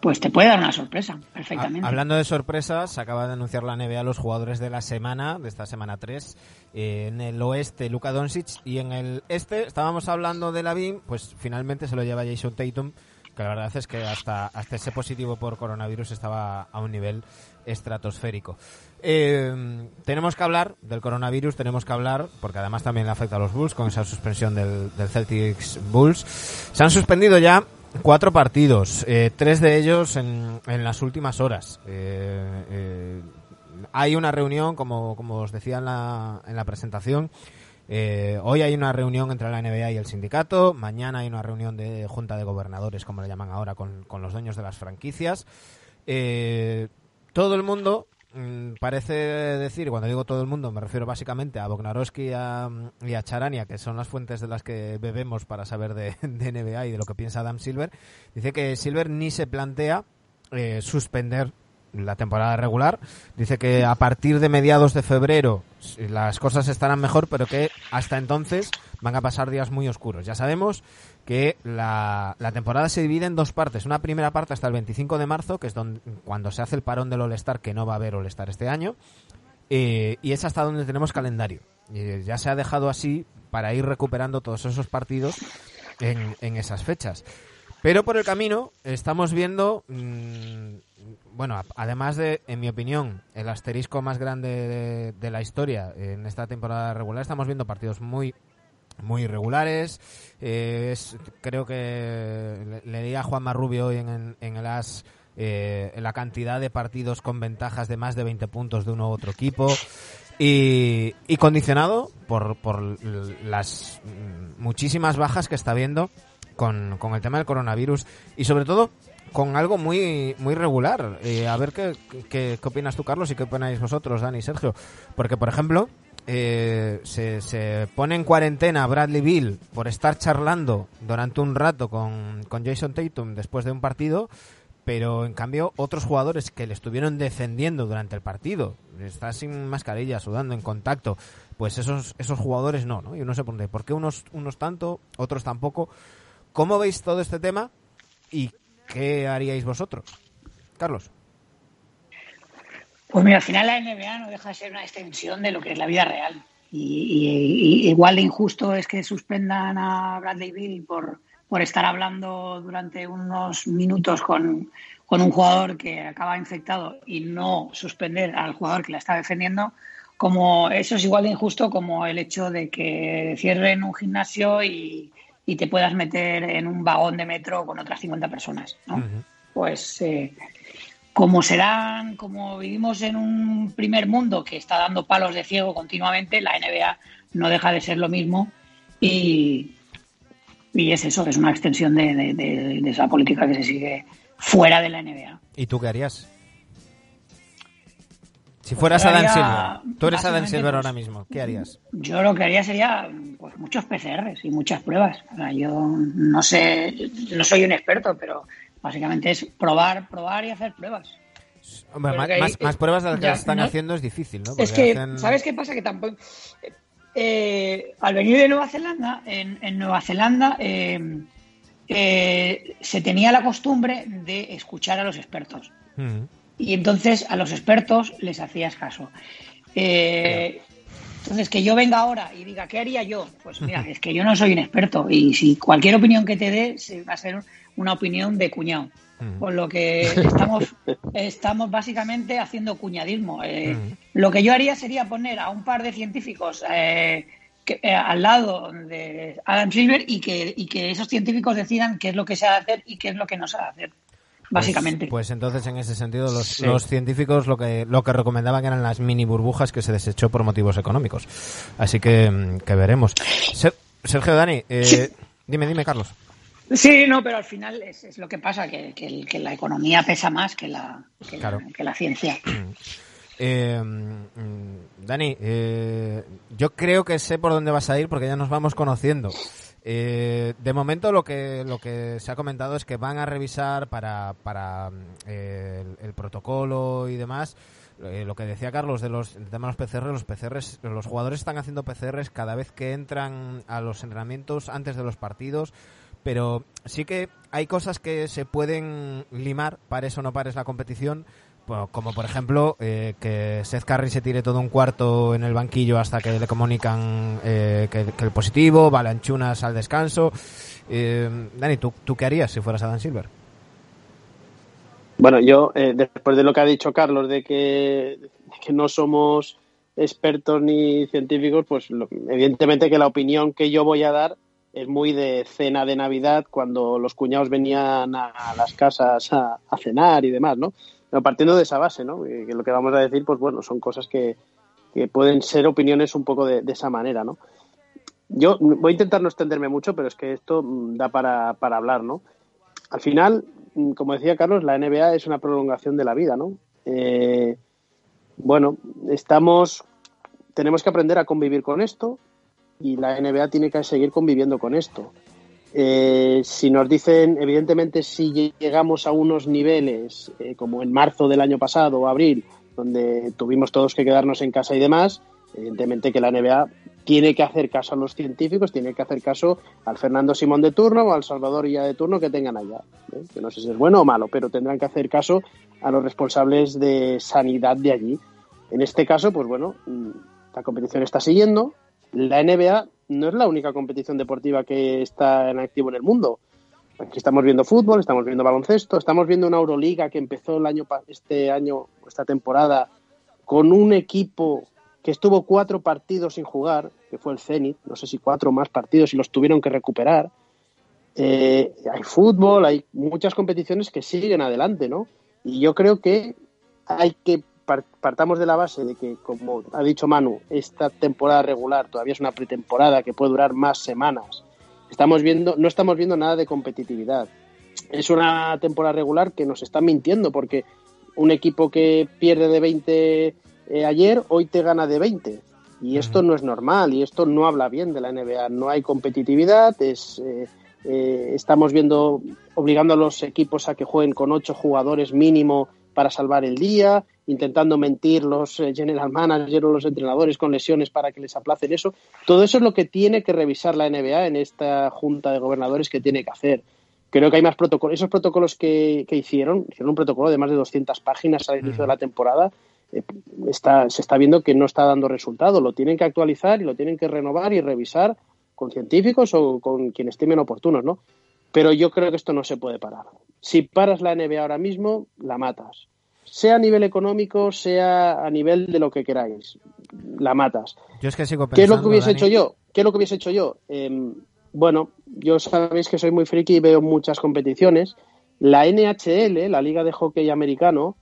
pues te puede dar una sorpresa perfectamente. Ha- Hablando de sorpresas, acaba de anunciar la NBA los jugadores de la semana, de esta semana 3. Eh, en el oeste, Luka Doncic. Y en el este, estábamos hablando de Lavin, pues finalmente se lo lleva Jason Tatum, que la verdad es que hasta, hasta ese positivo por coronavirus estaba a un nivel estratosférico. Eh, tenemos que hablar del coronavirus, tenemos que hablar, porque además también afecta a los Bulls con esa suspensión del, del Celtics Bulls. Se han suspendido ya cuatro partidos, eh, tres de ellos en, en las últimas horas. Eh, eh, hay una reunión, como, como os decía en la, en la presentación, hoy hay una reunión entre la NBA y el sindicato, mañana hay una reunión de junta de gobernadores, como le llaman ahora, con, con los dueños de las franquicias. Todo el mundo parece decir, cuando digo todo el mundo, me refiero básicamente a Bognarowski y a, y a Charania, que son las fuentes de las que bebemos para saber de, de NBA y de lo que piensa Adam Silver. Dice que Silver ni se plantea eh, suspender la temporada regular. Dice que a partir de mediados de febrero las cosas estarán mejor, pero que hasta entonces van a pasar días muy oscuros. Ya sabemos que la, temporada se divide en dos partes. Una primera parte hasta el 25 de marzo, que es donde, cuando se hace el parón del All-Star, que no va a haber All-Star este año. Eh, y es hasta donde tenemos calendario. Y ya se ha dejado así para ir recuperando todos esos partidos en, en esas fechas. Pero por el camino estamos viendo, mm, bueno, además de, en mi opinión, el asterisco más grande de, de la historia en esta temporada regular, estamos viendo partidos muy muy irregulares. Eh, es- creo que le, leía a Juan Marrubio hoy en, en- el AS eh, la cantidad de partidos con ventajas de más de 20 puntos de uno u otro equipo. Y, condicionado por, por las muchísimas bajas que está habiendo con, con el tema del coronavirus y sobre todo con algo muy muy regular. Eh, a ver qué, qué, qué, opinas tú, Carlos, y qué opináis vosotros, Dani y Sergio. Porque, por ejemplo, eh, se, se, pone en cuarentena Bradley Bill por estar charlando durante un rato con, con Jason Tatum después de un partido, pero en cambio otros jugadores que le estuvieron defendiendo durante el partido, está sin mascarilla, sudando, en contacto, pues esos, esos jugadores no, ¿no? Y uno se pone, ¿por qué unos, unos tanto, otros tampoco? ¿Cómo veis todo este tema y qué haríais vosotros? Carlos. Pues mira, al final la NBA no deja de ser una extensión de lo que es la vida real. Y, y, y igual de injusto es que suspendan a Bradley Bill por, por estar hablando durante unos minutos con, con, un jugador que acaba infectado y no suspender al jugador que la está defendiendo, como eso es igual de injusto como el hecho de que cierren un gimnasio y, y te puedas meter en un vagón de metro con otras 50 personas. ¿no? Uh -huh. Pues eh, como serán, como vivimos en un primer mundo que está dando palos de ciego continuamente, la NBA no deja de ser lo mismo y, y es eso, es una extensión de, de, de, de, esa política que se sigue fuera de la NBA. ¿Y tú qué harías? Si fueras pues Adam Silver, tú eres Adam Silver ahora mismo, ¿qué harías? Yo lo que haría sería pues, muchos PCRs y muchas pruebas. O sea, yo no sé, no soy un experto, pero básicamente es probar, probar y hacer pruebas. Hombre, más, pruebas de las que ya, están ¿no? haciendo es difícil, ¿no? Porque es que, hacen... ¿sabes qué pasa? Que tampoco. Eh, al venir de Nueva Zelanda, en, en Nueva Zelanda eh, eh, se tenía la costumbre de escuchar a los expertos. Uh -huh. Y entonces a los expertos les hacías caso. Eh, entonces, que yo venga ahora y diga, ¿qué haría yo? Pues mira, es que yo no soy un experto y si cualquier opinión que te dé va a ser una opinión de cuñado. Por lo que estamos, estamos básicamente haciendo cuñadismo. Eh, lo que yo haría sería poner a un par de científicos eh, que, eh, al lado de Adam Silver y que, y que esos científicos decidan qué es lo que se ha de hacer y qué es lo que no se ha de hacer básicamente. Pues, pues, entonces en ese sentido los, sí. los, científicos lo que lo que recomendaban eran las mini burbujas que se desechó por motivos económicos. Así que, mm, que veremos. Sergio Dani, eh, sí. dime, dime, Carlos. Sí, no, pero al final es, es lo que pasa, que, que, que, la economía pesa más que la, que, claro. la, la ciencia. Eh, mm, Dani, eh, yo creo que sé por dónde vas a ir porque ya nos vamos conociendo. Eh, de momento lo que lo que se ha comentado es que van a revisar para, para eh, el, el, protocolo y demás. Eh, lo que decía Carlos de los, del tema de los PCR, los PCRs, los jugadores están haciendo PCRs cada vez que entran a los entrenamientos antes de los partidos pero sí que hay cosas que se pueden limar, pares o no pares la competición, como por ejemplo eh, que Seth Curry se tire todo un cuarto en el banquillo hasta que le comunican eh, que, el positivo, Balanchunas al descanso. Eh, Dani, ¿tú, ¿tú qué harías si fueras Adam Silver? Bueno, yo, eh, después de lo que ha dicho Carlos, de que, de que no somos expertos ni científicos, pues lo, evidentemente que la opinión que yo voy a dar es muy de cena de Navidad cuando los cuñados venían a, las casas a, cenar y demás, ¿no? Pero partiendo de esa base, ¿no? Lo que vamos a decir, pues bueno, son cosas que, que pueden ser opiniones un poco de, de, esa manera, ¿no? Yo voy a intentar no extenderme mucho, pero es que esto da para, para hablar, ¿no? Al final, como decía Carlos, la NBA es una prolongación de la vida, ¿no? Eh, bueno, estamos, tenemos que aprender a convivir con esto, y la NBA tiene que seguir conviviendo con esto. Eh, si nos dicen, evidentemente, si llegamos a unos niveles eh, como en marzo del año pasado o abril, donde tuvimos todos que quedarnos en casa y demás, evidentemente que la NBA tiene que hacer caso a los científicos, tiene que hacer caso al Fernando Simón de turno o al Salvador ya de turno que tengan allá. ¿eh? Que no sé si es bueno o malo, pero tendrán que hacer caso a los responsables de sanidad de allí. En este caso, pues bueno, la competición está siguiendo, la NBA no es la única competición deportiva que está en activo en el mundo. Aquí estamos viendo fútbol, estamos viendo baloncesto, estamos viendo una Euroliga que empezó el año este año, esta temporada, con un equipo que estuvo cuatro partidos sin jugar, que fue el Zenit, no sé si cuatro más partidos y los tuvieron que recuperar. Eh, hay fútbol, hay muchas competiciones que siguen adelante, ¿no? Y yo creo que hay que partamos de la base de que, como ha dicho Manu, esta temporada regular todavía es una pretemporada que puede durar más semanas. Estamos viendo, no estamos viendo nada de competitividad. Es una temporada regular que nos está mintiendo porque un equipo que pierde de 20 eh, ayer, hoy te gana de 20. Y esto no es normal y esto no habla bien de la NBA. No hay competitividad, es, eh, eh, estamos viendo obligando a los equipos a que jueguen con ocho jugadores mínimo para salvar el día, intentando mentir los general managers o los entrenadores con lesiones para que les aplacen eso. Todo eso es lo que tiene que revisar la NBA en esta junta de gobernadores que tiene que hacer. Creo que hay más protocolos. Esos protocolos que, que hicieron, hicieron un protocolo de más de 200 páginas al inicio de la temporada, eh, está, se está viendo que no está dando resultado. Lo tienen que actualizar y lo tienen que renovar y revisar con científicos o con quienes estimen oportunos, ¿no? Pero yo creo que esto no se puede parar. Si paras la NBA ahora mismo, la matas. Sea a nivel económico, sea a nivel de lo que queráis. La matas. Yo es que sigo ¿Qué es lo que hubiese hecho yo? ¿Qué es lo que hubiese hecho yo? Em, bueno, yo sabéis que soy muy friki y veo muchas competiciones. La NHL, la Liga de Hockey Americano,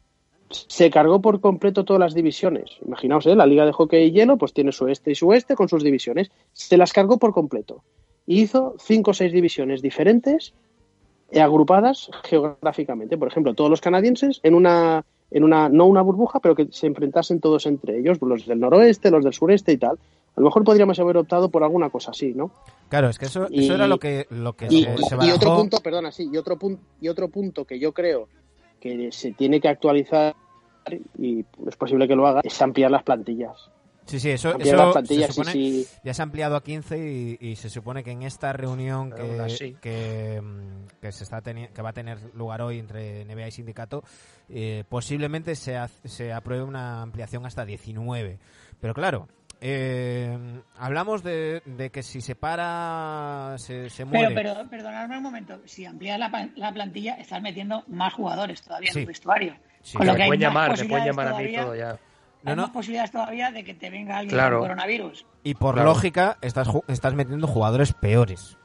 se cargó por completo todas las divisiones. Imaginaos, ¿eh? la Liga de Hockey y Hielo pues tiene su este y su oeste con sus divisiones. Se las cargó por completo. Hizo cinco o seis divisiones diferentes agrupadas geográficamente. Por ejemplo, todos los canadienses en una, en una, no una burbuja, pero que se enfrentasen todos entre ellos, los del noroeste, los del sureste y tal. A lo mejor podríamos haber optado por alguna cosa así, ¿no? Claro, es que eso, eso era lo que, lo que y, se, y otro punto, perdona, sí, y otro punto, y otro punto que yo creo que se tiene que actualizar y es posible que lo haga es ampliar las plantillas. Sí, sí, eso, eso las plantillas, se supone- sí, sí. ya se ha ampliado a 15 y, y se supone que en esta reunión Pero que, mm, que se está que va a tener lugar hoy entre NBA y sindicato, eh, posiblemente se, ha- se apruebe una ampliación hasta 19. Pero claro, eh, hablamos de, de que si se para, se, se Pero, muere. pero, perdonadme un momento, si amplías la, pa- la plantilla, estás metiendo más jugadores todavía Sí. en el vestuario. Sí, Con lo que hay pueden llamar, me pueden llamar a mí todo ya. No, hay no. más posibilidades todavía de que te venga alguien Claro. con coronavirus. Y por Claro. lógica, estás, ju- estás metiendo jugadores peores.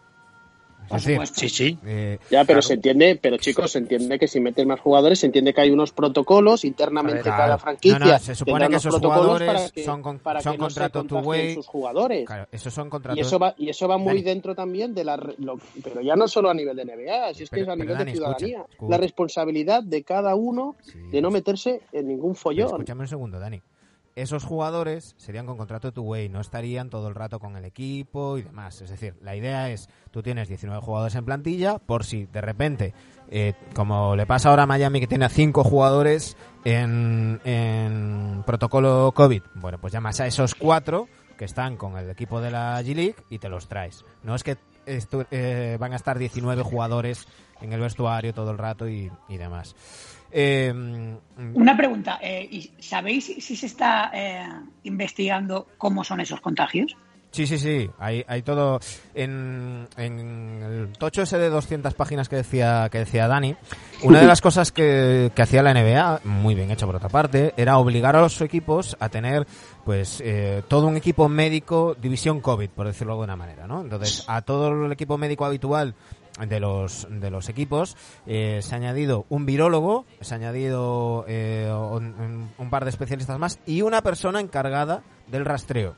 Por Es decir, supuesto. Sí, sí. eh, Ya, pero Claro. se entiende, pero chicos, se entiende que si metes más jugadores, se entiende que hay unos protocolos internamente Claro. cada franquicia. No, no, se supone que esos protocolos jugadores para que, son con- para son que no sus jugadores. claro, esos son contratos. Y eso va, y eso va muy Dani. dentro también de la. re- lo- pero ya no solo a nivel de NBA, si es que Pero- es a nivel Dani, de ciudadanía. escucha. La responsabilidad de cada uno Sí, de no meterse en ningún Pero follón. Escúchame un segundo, Dani. Esos jugadores serían con contrato two way, no estarían todo el rato con el equipo y demás. Es decir, la idea es, tú tienes 19 jugadores en plantilla, por si de repente, eh, como le pasa ahora a Miami que tiene a 5 jugadores en, en protocolo COVID, bueno, pues llamas a esos 4 que están con el equipo de la G-League y te los traes. No es que eh, van a estar 19 jugadores en el vestuario todo el rato y demás. Eh, Una pregunta, eh, ¿y ¿sabéis si, si se está eh, investigando cómo son esos contagios? Sí, sí, sí. Hay, hay todo. En, en el tocho ese de 200 páginas que decía, que decía Dani, una de las cosas que, que hacía la NBA, muy bien hecho por otra parte, era obligar a los equipos a tener, pues, eh, todo un equipo médico, división COVID, por decirlo de alguna manera, ¿no? Entonces, a todo el equipo médico habitual de los de los equipos eh, se ha añadido un virólogo se ha añadido eh, un, un- par de especialistas más y una persona encargada del rastreo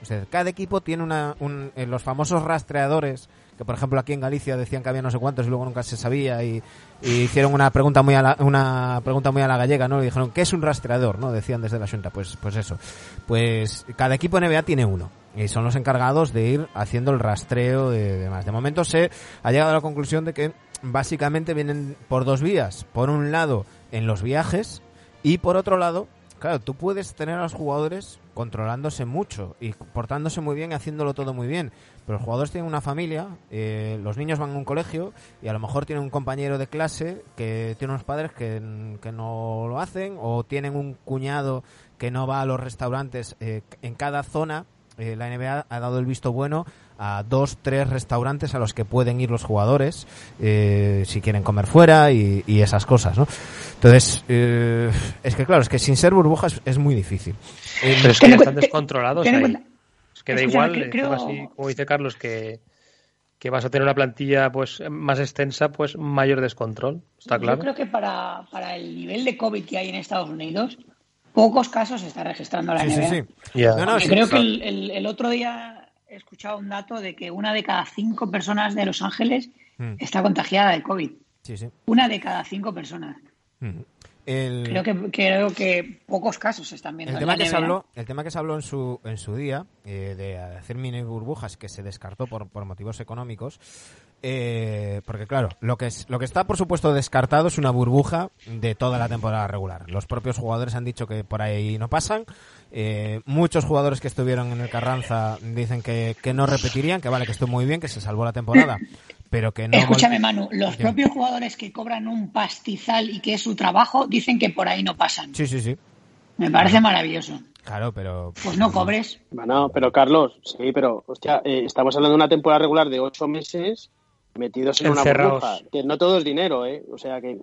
o sea, cada equipo tiene una, un- eh, los famosos rastreadores, que por ejemplo aquí en Galicia decían que había no sé cuántos y luego nunca se sabía y, y hicieron una pregunta muy a la, una pregunta muy a la gallega, ¿no? Y dijeron, ¿qué es un rastreador? ¿no? Decían desde la Junta, pues, pues eso. Pues cada equipo NBA tiene uno y son los encargados de ir haciendo el rastreo de demás. De momento se ha llegado a la conclusión de que básicamente vienen por dos vías. Por un lado, en los viajes y por otro lado, Claro, tú puedes tener a los jugadores controlándose mucho y portándose muy bien y haciéndolo todo muy bien, pero los jugadores tienen una familia, eh, los niños van a un colegio y a lo mejor tienen un compañero de clase que tiene unos padres que, que no lo hacen o tienen un cuñado que no va a los restaurantes eh, en cada zona. Eh, la NBA ha dado el visto bueno a dos, tres restaurantes a los que pueden ir los jugadores eh, si quieren comer fuera y, y esas cosas, ¿no? Entonces, eh, es que claro, es que sin ser burbujas es muy difícil. Eh, Pero es que ya están descontrolados ahí. Es que da igual, que creo- así, como dice Carlos, que, que vas a tener una plantilla pues más extensa, pues mayor descontrol. Está claro. Yo creo que para, para el nivel de COVID que hay en Estados Unidos, pocos casos se está registrando la Sí, sí, NBA. sí. Ya. No, no, sí, creo sí. que el, el- el otro día he escuchado un dato de que una de cada cinco personas de Los Ángeles Mm. está contagiada de COVID. Sí, sí. Una de cada cinco personas. Mm. El- Creo que, creo que pocos casos se están viendo. El en tema, la que se habló, el tema que se habló en su, en su día eh, de hacer mini burbujas que se descartó por, por motivos económicos, eh, porque claro, lo que, es, lo que está por supuesto descartado es una burbuja de toda la temporada regular. Los propios jugadores han dicho que por ahí no pasan. Eh, muchos jugadores que estuvieron en el Carranza dicen que, que no repetirían, que vale, que estuvo muy bien, que se salvó la temporada, pero que no... Escúchame, Manu, los propios jugadores que cobran un pastizal y que es su trabajo dicen que por ahí no pasan. Sí, sí, sí. Me parece maravilloso. Claro, pero... Pues no cobres. Bueno, pero Carlos, sí, pero hostia, eh, estamos hablando de una temporada regular de ocho meses metidos en Encerrados. una burbuja. Que no todo es dinero, ¿eh? O sea que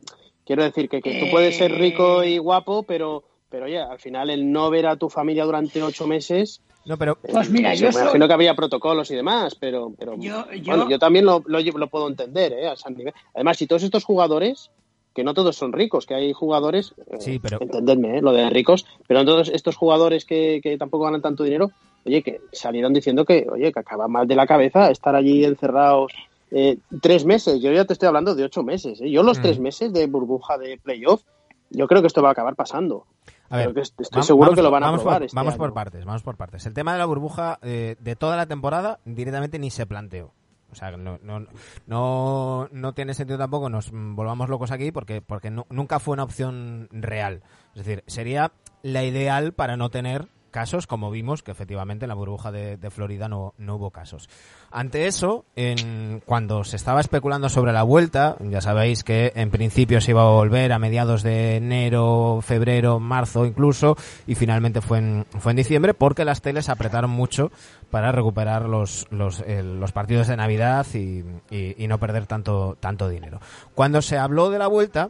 quiero decir que, que tú Eh. puedes ser rico y guapo, pero, pero oye, al final el no ver a tu familia durante ocho meses, No, pero... Pues mira, eh, yo me soy- imagino que había protocolos y demás, pero, pero Yo- yo- bueno, yo también lo, lo, lo puedo entender, ¿eh? A ese nivel. Además, si todos estos jugadores que no todos son ricos, que hay jugadores, eh, Sí, pero- entendedme, ¿eh? lo de ricos, pero no todos estos jugadores que, que tampoco ganan tanto dinero, oye, que salieron diciendo que, oye, que acaba mal de la cabeza estar allí encerrados eh, tres meses. Yo ya te estoy hablando de ocho meses. ¿eh? Yo los Mm. tres meses de burbuja de playoff, yo creo que esto va a acabar pasando. A ver, que estoy vamos- seguro que lo van a vamos probar Por, este vamos año. por partes, vamos por partes. El tema de la burbuja eh, de toda la temporada directamente ni se planteó. O sea, no, no, no, no tiene sentido tampoco nos mm, volvamos locos aquí porque, porque nu- nunca fue una opción real. Es decir, sería la ideal para no tener casos, como vimos que efectivamente en la burbuja de, de Florida no, no hubo casos. Ante eso, en, cuando se estaba especulando sobre la vuelta, ya sabéis que en principio se iba a volver a mediados de enero, febrero, marzo incluso, y finalmente fue en, fue en diciembre porque las teles apretaron mucho para recuperar los, los, eh, los partidos de Navidad y, y- y no perder tanto, tanto dinero. Cuando se habló de la vuelta,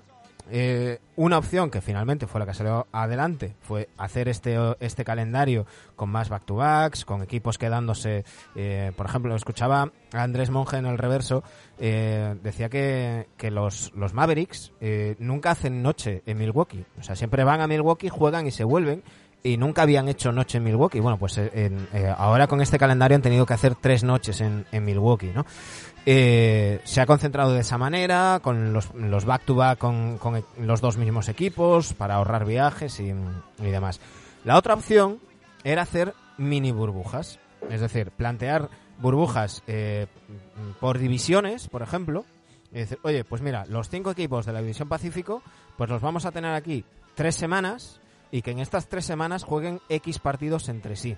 eh, una opción que finalmente fue la que salió adelante fue hacer este, este calendario con más back-to-backs, con equipos quedándose, eh, por ejemplo, escuchaba a Andrés Monge en el reverso, eh, decía que, que los, los Mavericks eh, nunca hacen noche en Milwaukee, o sea, siempre van a Milwaukee, juegan y se vuelven, y nunca habían hecho noche en Milwaukee. Bueno, pues eh, eh, ahora con este calendario han tenido que hacer tres noches en, en Milwaukee, ¿no? Eh, se ha concentrado de esa manera, con los, los back-to-back con, con los dos mismos equipos, para ahorrar viajes y, y demás. La otra opción era hacer mini burbujas, es decir, plantear burbujas eh, por divisiones, por ejemplo, y decir, oye, pues mira, los cinco equipos de la División Pacífico, pues los vamos a tener aquí tres semanas y que en estas tres semanas jueguen X partidos entre sí.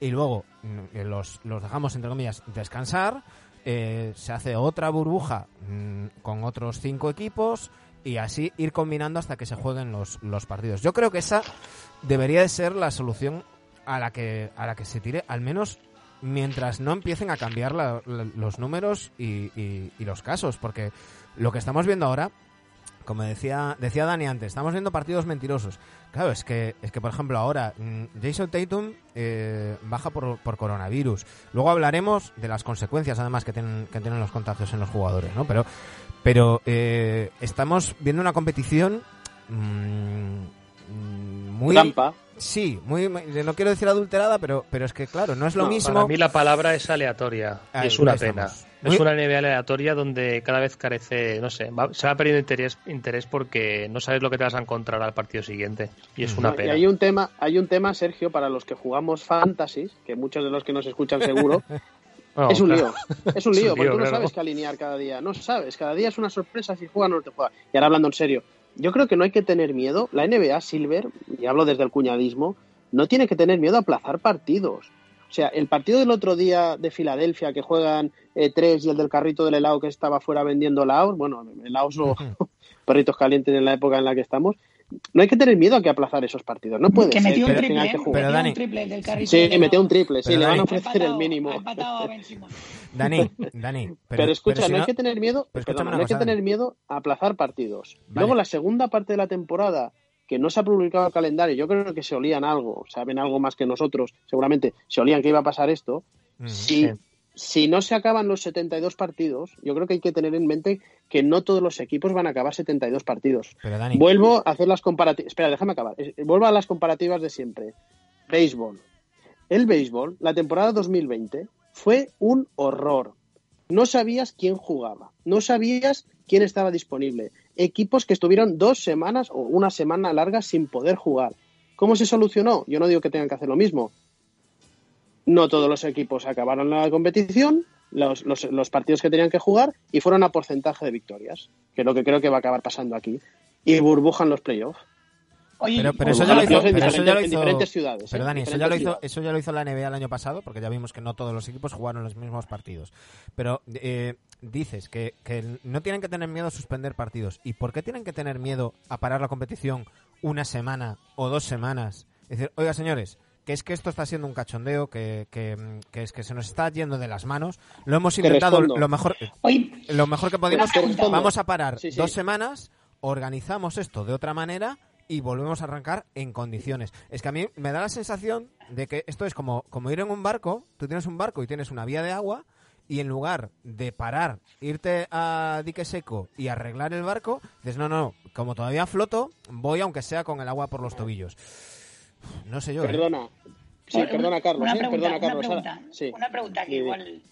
Y luego mm, eh, los, los dejamos, entre comillas, descansar, eh, se hace otra burbuja mm, con otros cinco equipos y así ir combinando hasta que se jueguen los, los partidos. Yo creo que esa debería de ser la solución a la que, a la que se tire, al menos mientras no empiecen a cambiar la- los números y los casos, porque lo que estamos viendo ahora, como decía, decía Dani antes, estamos viendo partidos mentirosos. Claro, es que, es que por ejemplo, ahora mm, Jason Tatum eh, baja por, por coronavirus. Luego hablaremos de las consecuencias, además, que tienen, que tienen los contagios en los jugadores, ¿no? Pero, pero eh, estamos viendo una competición mm, mm, muy... Trampa. Sí, muy, muy- no quiero decir adulterada, pero, pero es que, claro, no es lo No, mismo... Para mí la palabra es aleatoria. y es una pena. estamos. Es una NBA aleatoria donde cada vez carece, no sé, va- se va perdiendo interés, interés porque no sabes lo que te vas a encontrar al partido siguiente. Y es una No, y pena. hay un tema, hay un tema, Sergio, para los que jugamos fantasies, que muchos de los que nos escuchan seguro, No, es un claro. lío. Es un Es un lío, porque tú no sabes qué alinear cada día. No sabes, cada día es una sorpresa si juega o no te juega. Y ahora hablando en serio, yo creo que no hay que tener miedo. La NBA Silver, y hablo desde el cuñadismo, no tiene que tener miedo a aplazar partidos. O sea, el partido del otro día de Filadelfia, que juegan eh, tres, y el del carrito del helado que estaba fuera vendiendo helados, bueno, helados o perritos calientes en la época en la que estamos, no hay que tener miedo a que aplazar esos partidos. No puede que ser metió un que triple, ¿eh? que jugar. Pero, Metió Dani- un triple del carrito Sí, del metió un triple, sí, le van a ofrecer el mínimo. ha empatado a Ben Simmons. Dani, Dani, pero, Pero, escucha, pero si no hay que tener miedo, no hay que tener miedo a aplazar partidos. Vale. Luego la segunda parte de la temporada, que no se ha publicado el calendario, yo creo que se olían algo, saben algo más que nosotros, seguramente se olían que iba a pasar esto. Mm. Si Sí. si no se acaban los 72 partidos, yo creo que hay que tener en mente que no todos los equipos van a acabar 72 partidos. Pero Dani, Vuelvo a hacer las comparativas. Espera, déjame acabar. Vuelvo a las comparativas de siempre. Béisbol. El béisbol, la temporada 2020, fue un horror. No sabías quién jugaba, no sabías quién estaba disponible. Equipos que estuvieron dos semanas o una semana larga sin poder jugar. ¿Cómo se solucionó? Yo no digo que tengan que hacer lo mismo. No todos los equipos acabaron la competición, los, los- los partidos que tenían que jugar y fueron a porcentaje de victorias, que es lo que creo que va a acabar pasando aquí. Y burbujan los playoffs. Oye, Pero, pero eso ya lo hizo, en pero eso ya lo diferentes- en hizo- diferentes ciudades, Pero ¿eh? Dani, eso ya, lo hizo, eso ya lo hizo la NBA el año pasado, porque ya vimos que no todos los equipos jugaron los mismos partidos. Pero eh, dices que, que no tienen que tener miedo a suspender partidos. ¿Y por qué tienen que tener miedo a parar la competición una semana o dos semanas? Es decir, oiga señores, que es que esto está siendo un cachondeo, que, que, que es que se nos está yendo de las manos. Lo hemos Te intentado lo mejor, lo mejor que podemos. Vamos a parar Sí, sí. dos semanas, organizamos esto de otra manera y volvemos a arrancar en condiciones. Es que a mí me da la sensación de que esto es como, como ir en un barco, tú tienes un barco y tienes una vía de agua y en lugar de parar, irte a dique seco y arreglar el barco, dices, no, no, como todavía floto, voy aunque sea con el agua por los tobillos. No sé yo. ¿eh? Perdona. Sí, perdona, Carlos. Una ¿eh? pregunta, Perdona, Carlos. Una pregunta, sí. una pregunta que igual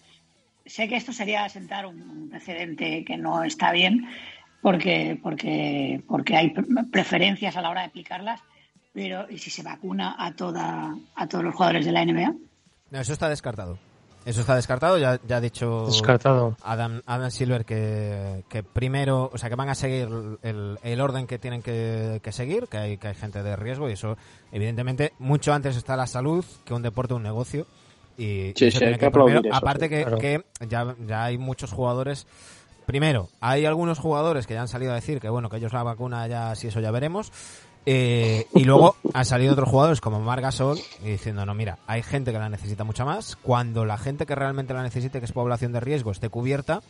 sé que esto sería sentar un precedente que no está bien porque porque porque hay pre- preferencias a la hora de aplicarlas, pero ¿y si se vacuna a toda a todos los jugadores de la NBA? No, eso está descartado. Eso está descartado, ya, ya ha dicho Descartado. Adam, Adam Silver que, que primero, o sea, que van a seguir el, el orden que tienen que, que seguir, que hay, que hay gente de riesgo y eso, evidentemente, mucho antes está la salud que un deporte un negocio. Y, y Sí, eso sí, tiene hay que ir primero. aplaudir eso, Aparte sí. que, Claro. que ya, ya hay muchos jugadores. Primero, hay algunos jugadores que ya han salido a decir que bueno, que ellos la vacuna ya, si eso ya veremos. Eh, y luego han salido otros jugadores como Marc Gasol diciendo, no, mira, hay gente que la necesita mucho más. Cuando la gente que realmente la necesite, que es población de riesgo, esté cubierta,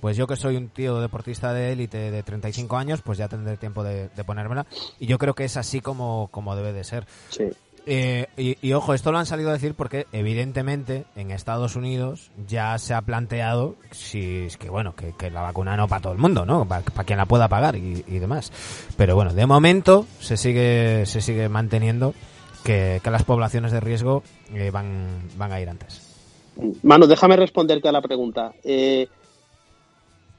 pues yo que soy un tío deportista de élite de 35 años, pues ya tendré tiempo de, de ponérmela. Y yo creo que es así como, como debe de ser. Sí. Eh, y, ojo, esto lo han salido a decir porque evidentemente en Estados Unidos ya se ha planteado si es que bueno que, la vacuna no para todo el mundo, ¿no? Para, quien la pueda pagar y, demás. Pero bueno, de momento se sigue se sigue manteniendo que, las poblaciones de riesgo eh, van van a ir antes. Manu, déjame responderte a la pregunta. Eh,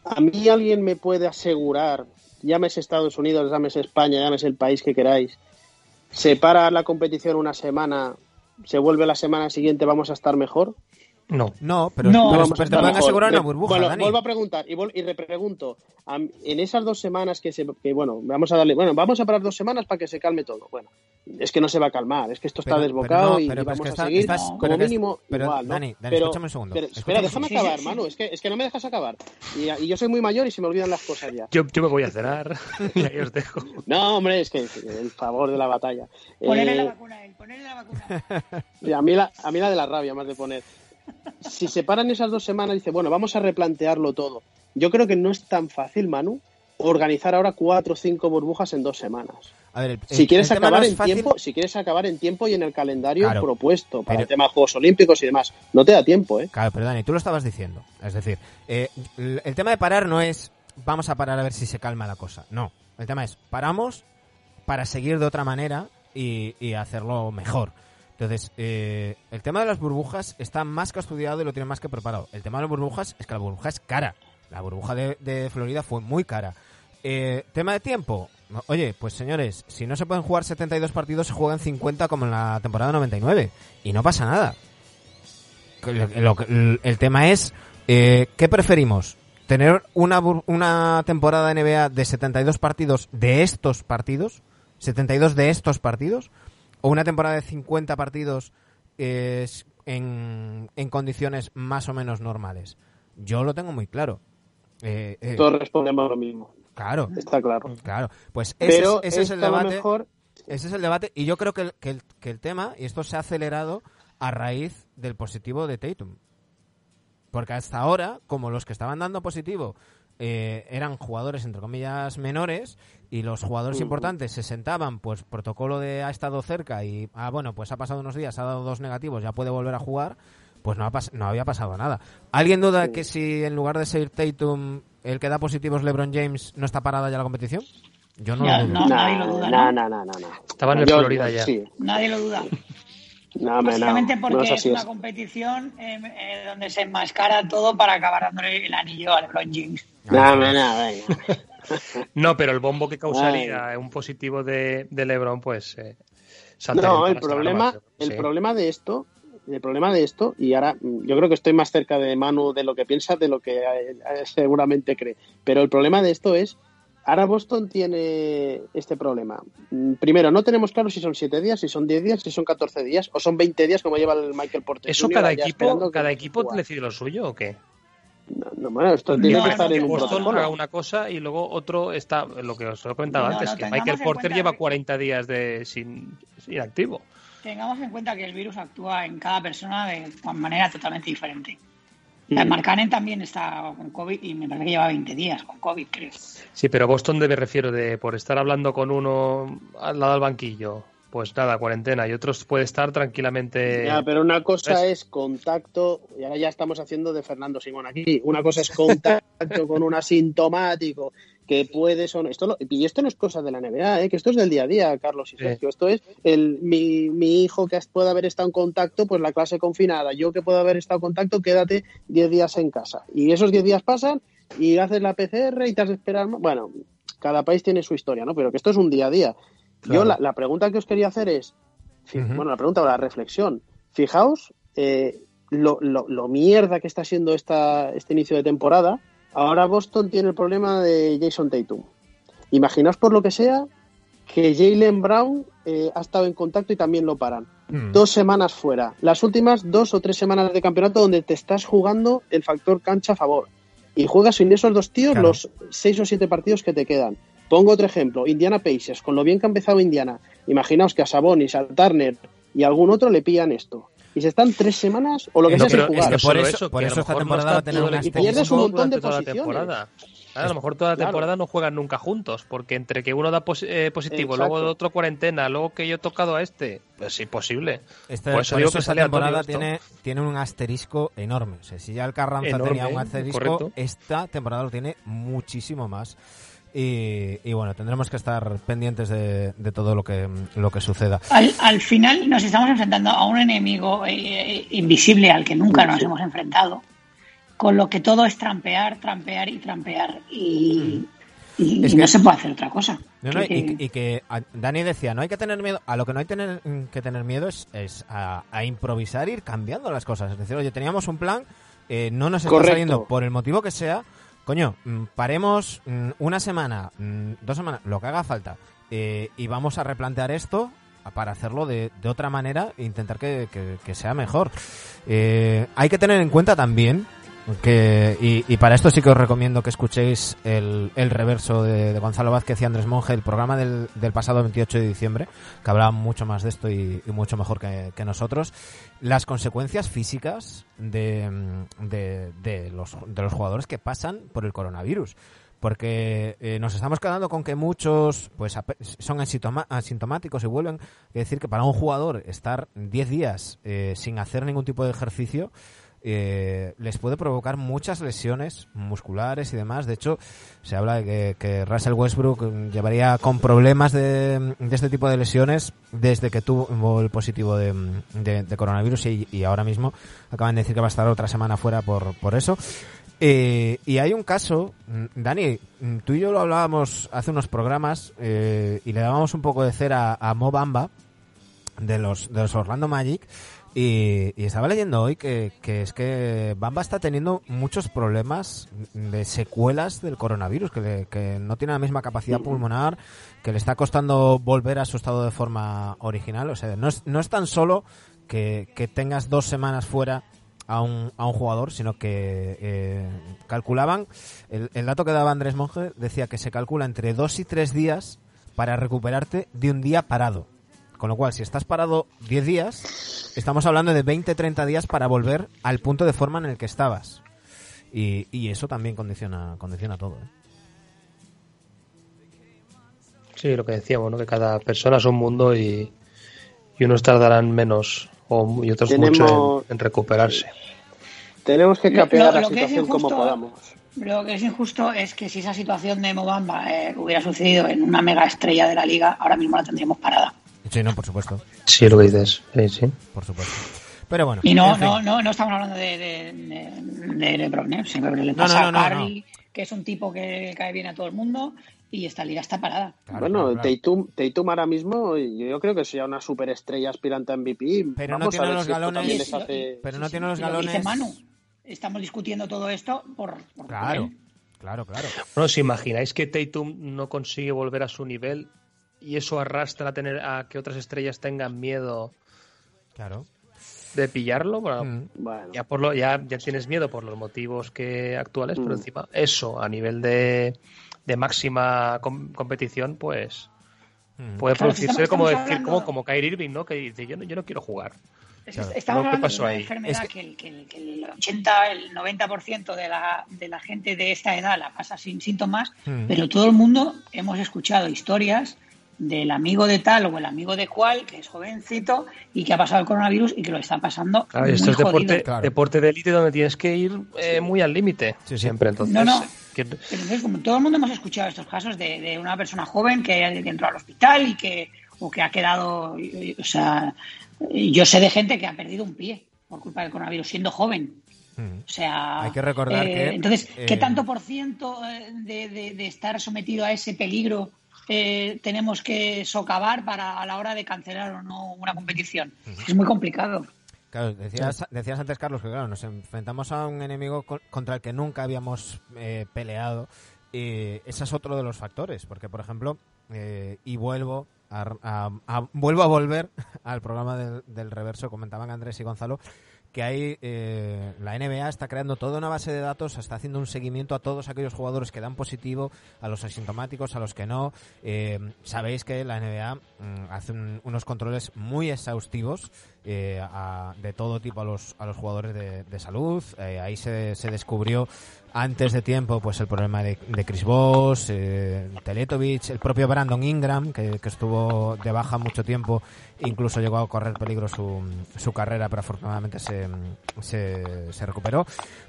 ¿A mí alguien me puede asegurar, llámese Estados Unidos, llámese España, llámese el país que queráis, se para la competición una semana, se vuelve la semana siguiente, vamos a estar mejor? No. No, pero, No, pero- vamos a pero te pueden asegurar una De- burbuja, Bueno, Dani. vuelvo a preguntar y, vol- y repregunto. En esas dos semanas que se. Que, bueno, vamos a darle. Bueno, vamos a parar dos semanas para que se calme todo. Bueno, es que no se va a calmar, es que esto está Pero- desbocado pero no, y es vamos que a está- seguir estás- como pero que es- mínimo pero, igual. ¿no? Dani, Dani, Pero- escúchame un segundo, pero- escúchame espera, déjame acabar, Sí. Manu. Es que, es que no me dejas acabar. Y, y yo soy muy mayor y se me olvidan las cosas ya. Yo, yo me voy a cenar y ahí os dejo. No, hombre, es que el favor de la batalla. Ponerle Eh, la vacuna a él, ponerle la vacuna. A, mí la, a mí la de la rabia, más de poner. Si se paran esas dos semanas, dice, bueno, vamos a replantearlo todo. Yo creo que no es tan fácil, Manu, organizar ahora cuatro o cinco burbujas en dos semanas. A ver, el- Si quieres acabar no en fácil. tiempo, si quieres acabar en tiempo y en el calendario Claro, propuesto para pero- el tema de Juegos Olímpicos y demás, no te da tiempo, ¿eh? Claro, pero Dani, tú lo estabas diciendo. Es decir, eh, el, el tema de parar no es vamos a parar a ver si se calma la cosa. No. El tema es paramos para seguir de otra manera y, y hacerlo mejor. Entonces, eh, el tema de las burbujas está más que estudiado y lo tiene más que preparado. El tema de las burbujas es que la burbuja es cara. La burbuja de, de Florida fue muy cara. Eh, tema de tiempo. Oye, pues señores, si no se pueden jugar 72 partidos, se juegan 50 como en la temporada 99. Y no pasa nada. El, tema es, eh, ¿qué preferimos? ¿Tener una, una temporada NBA de 72 partidos de estos partidos? ¿72 de estos partidos? ¿O una temporada de 50 partidos eh, en, en condiciones más o menos normales? Yo lo tengo muy claro. Eh, eh, Todos respondemos lo mismo, claro, está claro. claro. Pues ese, Pero es, ese es el debate. mejor Ese es el debate y yo creo que el, que el, que el tema, y esto se ha acelerado a raíz del positivo de Tatum. Porque hasta ahora, como los que estaban dando positivo eh, eran jugadores, entre comillas, menores, y los jugadores importantes se sentaban, pues protocolo de ha estado cerca y, ah, bueno, pues ha pasado unos días, ha dado dos negativos, ya puede volver a jugar, pues no, ha no había pasado nada. ¿Alguien duda que si en lugar de ser Tatum el que da positivo es LeBron James no está parada ya la competición? Yo no Ya, lo dudo. no, nadie lo duda, No, ¿no? no, no, no. no. Estaba en el Yo- Florida ya. Sí. Nadie lo duda. No. Básicamente No porque es es, así. una es. competición eh, eh, donde se enmascara todo para acabar dándole el anillo a LeBron James. No, pero el bombo que causaría un positivo de, de LeBron, pues. Eh, No, el problema, más, el sí. problema de esto, el problema de esto, y ahora mm, yo creo que estoy más cerca de Manu de lo que piensa, de lo que eh, eh, seguramente cree. Pero el problema de esto es, ahora Boston tiene este problema. Mm, Primero, no tenemos claro si son 7 días, si son 10 días, si son 14 días, o son 20 días como lleva el Michael Porter. ¿Eso Jr. cada equipo, cada equipo decide lo suyo o qué? No, no, bueno, esto tiene No, que estar en un Boston protocolo. haga una cosa y luego otro está, lo que os he comentado No, antes, no, que Michael Porter lleva que- 40 días de sin, sin inactivo. Tengamos en cuenta que el virus actúa en cada persona de manera totalmente diferente. Mm. El Marcanen también está con COVID y me parece que lleva 20 días con COVID, creo. Sí, pero Boston me refiero de por estar hablando con uno al lado del banquillo, pues nada, cuarentena, y otros puede estar tranquilamente. Ya, pero una cosa ¿Ves? es contacto, y ahora ya estamos haciendo de Fernando Simón aquí. Una cosa es contacto con un asintomático que puede son esto y esto no es cosa de la NBA, ¿eh? que esto es del día a día, Carlos y Sí. Sergio. Esto es el mi, mi hijo que puede haber estado en contacto, pues la clase confinada. Yo que puedo haber estado en contacto, quédate 10 días en casa. Y esos 10 días pasan y haces la PCR y te has de esperar. Bueno, cada país tiene su historia, ¿no? Pero que esto es un día a día. Claro. Yo la, la pregunta que os quería hacer es, bueno, la pregunta o la reflexión. Fijaos eh, lo, lo- lo mierda que está siendo esta, este inicio de temporada. Ahora Boston tiene el problema de Jason Tatum. Imaginaos por lo que sea que Jalen Brown eh, ha estado en contacto y también lo paran. Mm. Dos semanas fuera. Las últimas dos o tres semanas de campeonato donde te estás jugando el factor cancha a favor. Y juegas sin esos dos tíos Claro. los seis o siete partidos que te quedan. Pongo otro ejemplo. Indiana Pacers. Con lo bien que ha empezado Indiana. Imaginaos que a Sabonis, a Turner y a algún otro le pillan esto. Y se están tres semanas o lo que Es sea sin es que jugar. por eso- por eso lo esta mejor temporada va a tener un asterisco. Pierdes un montón de durante toda la posiciones. temporada. Claro, a lo mejor toda la Claro. temporada no juegan nunca juntos, porque entre que uno da pos- eh, positivo, Exacto. luego el otro cuarentena, luego que yo he tocado a este, pues imposible. Este- Por eso por digo eso que esta temporada tiene, tiene un asterisco enorme. O sea, si ya el Carranza Enorme, tenía un ¿eh? asterisco, Correcto. esta temporada lo tiene muchísimo más. Y, y bueno, tendremos que estar pendientes de, de todo lo que, lo que suceda. Al, al final nos estamos enfrentando a un enemigo eh, eh, invisible al que nunca nos hemos enfrentado, con lo que todo es trampear, trampear y trampear. Y, y- Es y que- no se puede hacer otra cosa. No, no, Que- y, que Dani decía, no hay que tener miedo, a lo que no hay tener, que tener miedo es, es a, a improvisar, ir cambiando las cosas. Es decir, oye, teníamos un plan, eh, no nos está Correcto. saliendo por el motivo que sea, coño, mm, paremos mm, una semana, mm, dos semanas, lo que haga falta, eh, y vamos a replantear esto para hacerlo de, de otra manera e intentar que, que- sea mejor. Eh, hay que tener en cuenta también que, y, para esto sí que os recomiendo que escuchéis el, el reverso de, de Gonzalo Vázquez y Andrés Monge, el programa del, del pasado 28 de diciembre, que hablaba mucho más de esto y, mucho mejor que, nosotros, las consecuencias físicas de, de, los, de los jugadores que pasan por el coronavirus. Porque eh, nos estamos quedando con que muchos pues son asintomáticos y vuelven. Es decir, que para un jugador estar 10 días eh, sin hacer ningún tipo de ejercicio eh, les puede provocar muchas lesiones musculares y demás. De hecho, se habla de que, que Russell Westbrook llevaría con problemas de, de este tipo de lesiones desde que tuvo el positivo de, de- coronavirus y, y ahora mismo acaban de decir que va a estar otra semana fuera por, por eso. Eh, y hay un caso, Dani, tú y yo lo hablábamos hace unos programas eh, y le dábamos un poco de cera a Mo Bamba de los, de los Orlando Magic y, y estaba leyendo hoy que, que es que Bamba está teniendo muchos problemas de secuelas del coronavirus, que, le- que no tiene la misma capacidad pulmonar, que le está costando volver a su estado de forma original. O sea, no es, no es tan solo que, que tengas dos semanas fuera a un, a un jugador, sino que eh, calculaban, el, el dato que daba Andrés Monge decía que se calcula entre dos y tres días para recuperarte de un día parado. Con lo cual, si estás parado 10 días, estamos hablando de 20-30 días para volver al punto de forma en el que estabas. Y, y eso también condiciona, condiciona todo. ¿eh? Sí, lo que decíamos, ¿no? que cada persona es un mundo y, y unos tardarán menos o, y otros Tenemos- mucho en, en recuperarse. Tenemos que Lo- capear lo- la situación como podamos. Lo que es injusto es que si esa situación de Mobamba eh, hubiera sucedido en una mega estrella de la liga, ahora mismo la tendríamos parada. Sí, no, por supuesto, Sí, lo que dices. Sí, sí. por supuesto. Pero bueno. Y no, en fin. no, no, no estamos hablando de, de, de, de LeBron, ¿eh? Siempre le No, pasa no, no, no, a Curry, que es un tipo que cae bien a todo el mundo, y esta liga está parada. Claro, bueno, claro, claro. Tatum, Tatum ahora mismo, yo creo que sería una superestrella aspirante a MVP. Pero no tiene los si galones- hace- Pero no Sí, tiene sí, los galones. Dice Manu, estamos discutiendo todo esto por, por Claro, él. claro, claro. Bueno, ¿os imagináis que Tatum no consigue volver a su nivel y eso arrastra a tener a que otras estrellas tengan miedo Claro. de pillarlo? Bueno, Mm. Bueno, ya por lo ya, ya tienes miedo por los motivos que actuales, pero Mm. encima eso a nivel de, de máxima com- competición, pues Mm. puede Claro, producirse como decir hablando- como como Kyrie Irving, ¿no? Que dice yo no, yo no quiero jugar. Es- Claro. Estamos ¿Qué hablando pasó de una ahí? enfermedad Es que, el, que el- que el 80, el 90% de la, de la gente de esta edad la pasa sin síntomas, Mm. pero todo el mundo hemos escuchado historias del amigo de tal o el amigo de cual, que es jovencito y que ha pasado el coronavirus y que lo está pasando Claro, muy esto es jodido. deporte, Claro. deporte de élite donde tienes que ir eh, muy al límite Sí, siempre. Entonces, No, no. que- Pero entonces, como todo el mundo hemos escuchado estos casos de, de una persona joven que entró al hospital y que, o que ha quedado, o sea, yo sé de gente que ha perdido un pie por culpa del coronavirus siendo joven. Mm. O sea, Hay que recordar eh, que, entonces, ¿qué eh, tanto por ciento de, de- de estar sometido a ese peligro eh, tenemos que socavar para a la hora de cancelar o no una competición? Es muy complicado. Claro, decías, decías antes, Carlos, que claro, nos enfrentamos a un enemigo con- contra el que nunca habíamos eh, peleado. Y ese es otro de los factores, porque, por ejemplo, eh, y vuelvo a, a- a- vuelvo a volver al programa del, del reverso, comentaban Andrés y Gonzalo, que hay eh, la NBA está creando toda una base de datos, está haciendo un seguimiento a todos aquellos jugadores que dan positivo, a los asintomáticos, a los que no. Eh, Sabéis que la NBA mm, hace un- unos controles muy exhaustivos eh, a- de todo tipo a los, a los jugadores de, de salud. Eh, ahí se, se descubrió antes de tiempo pues el problema de, de Chris Bosh, eh, Teletovic, el propio Brandon Ingram, que, estuvo de baja mucho tiempo, incluso llegó a correr peligro su, su carrera, pero afortunadamente se, se, recuperó.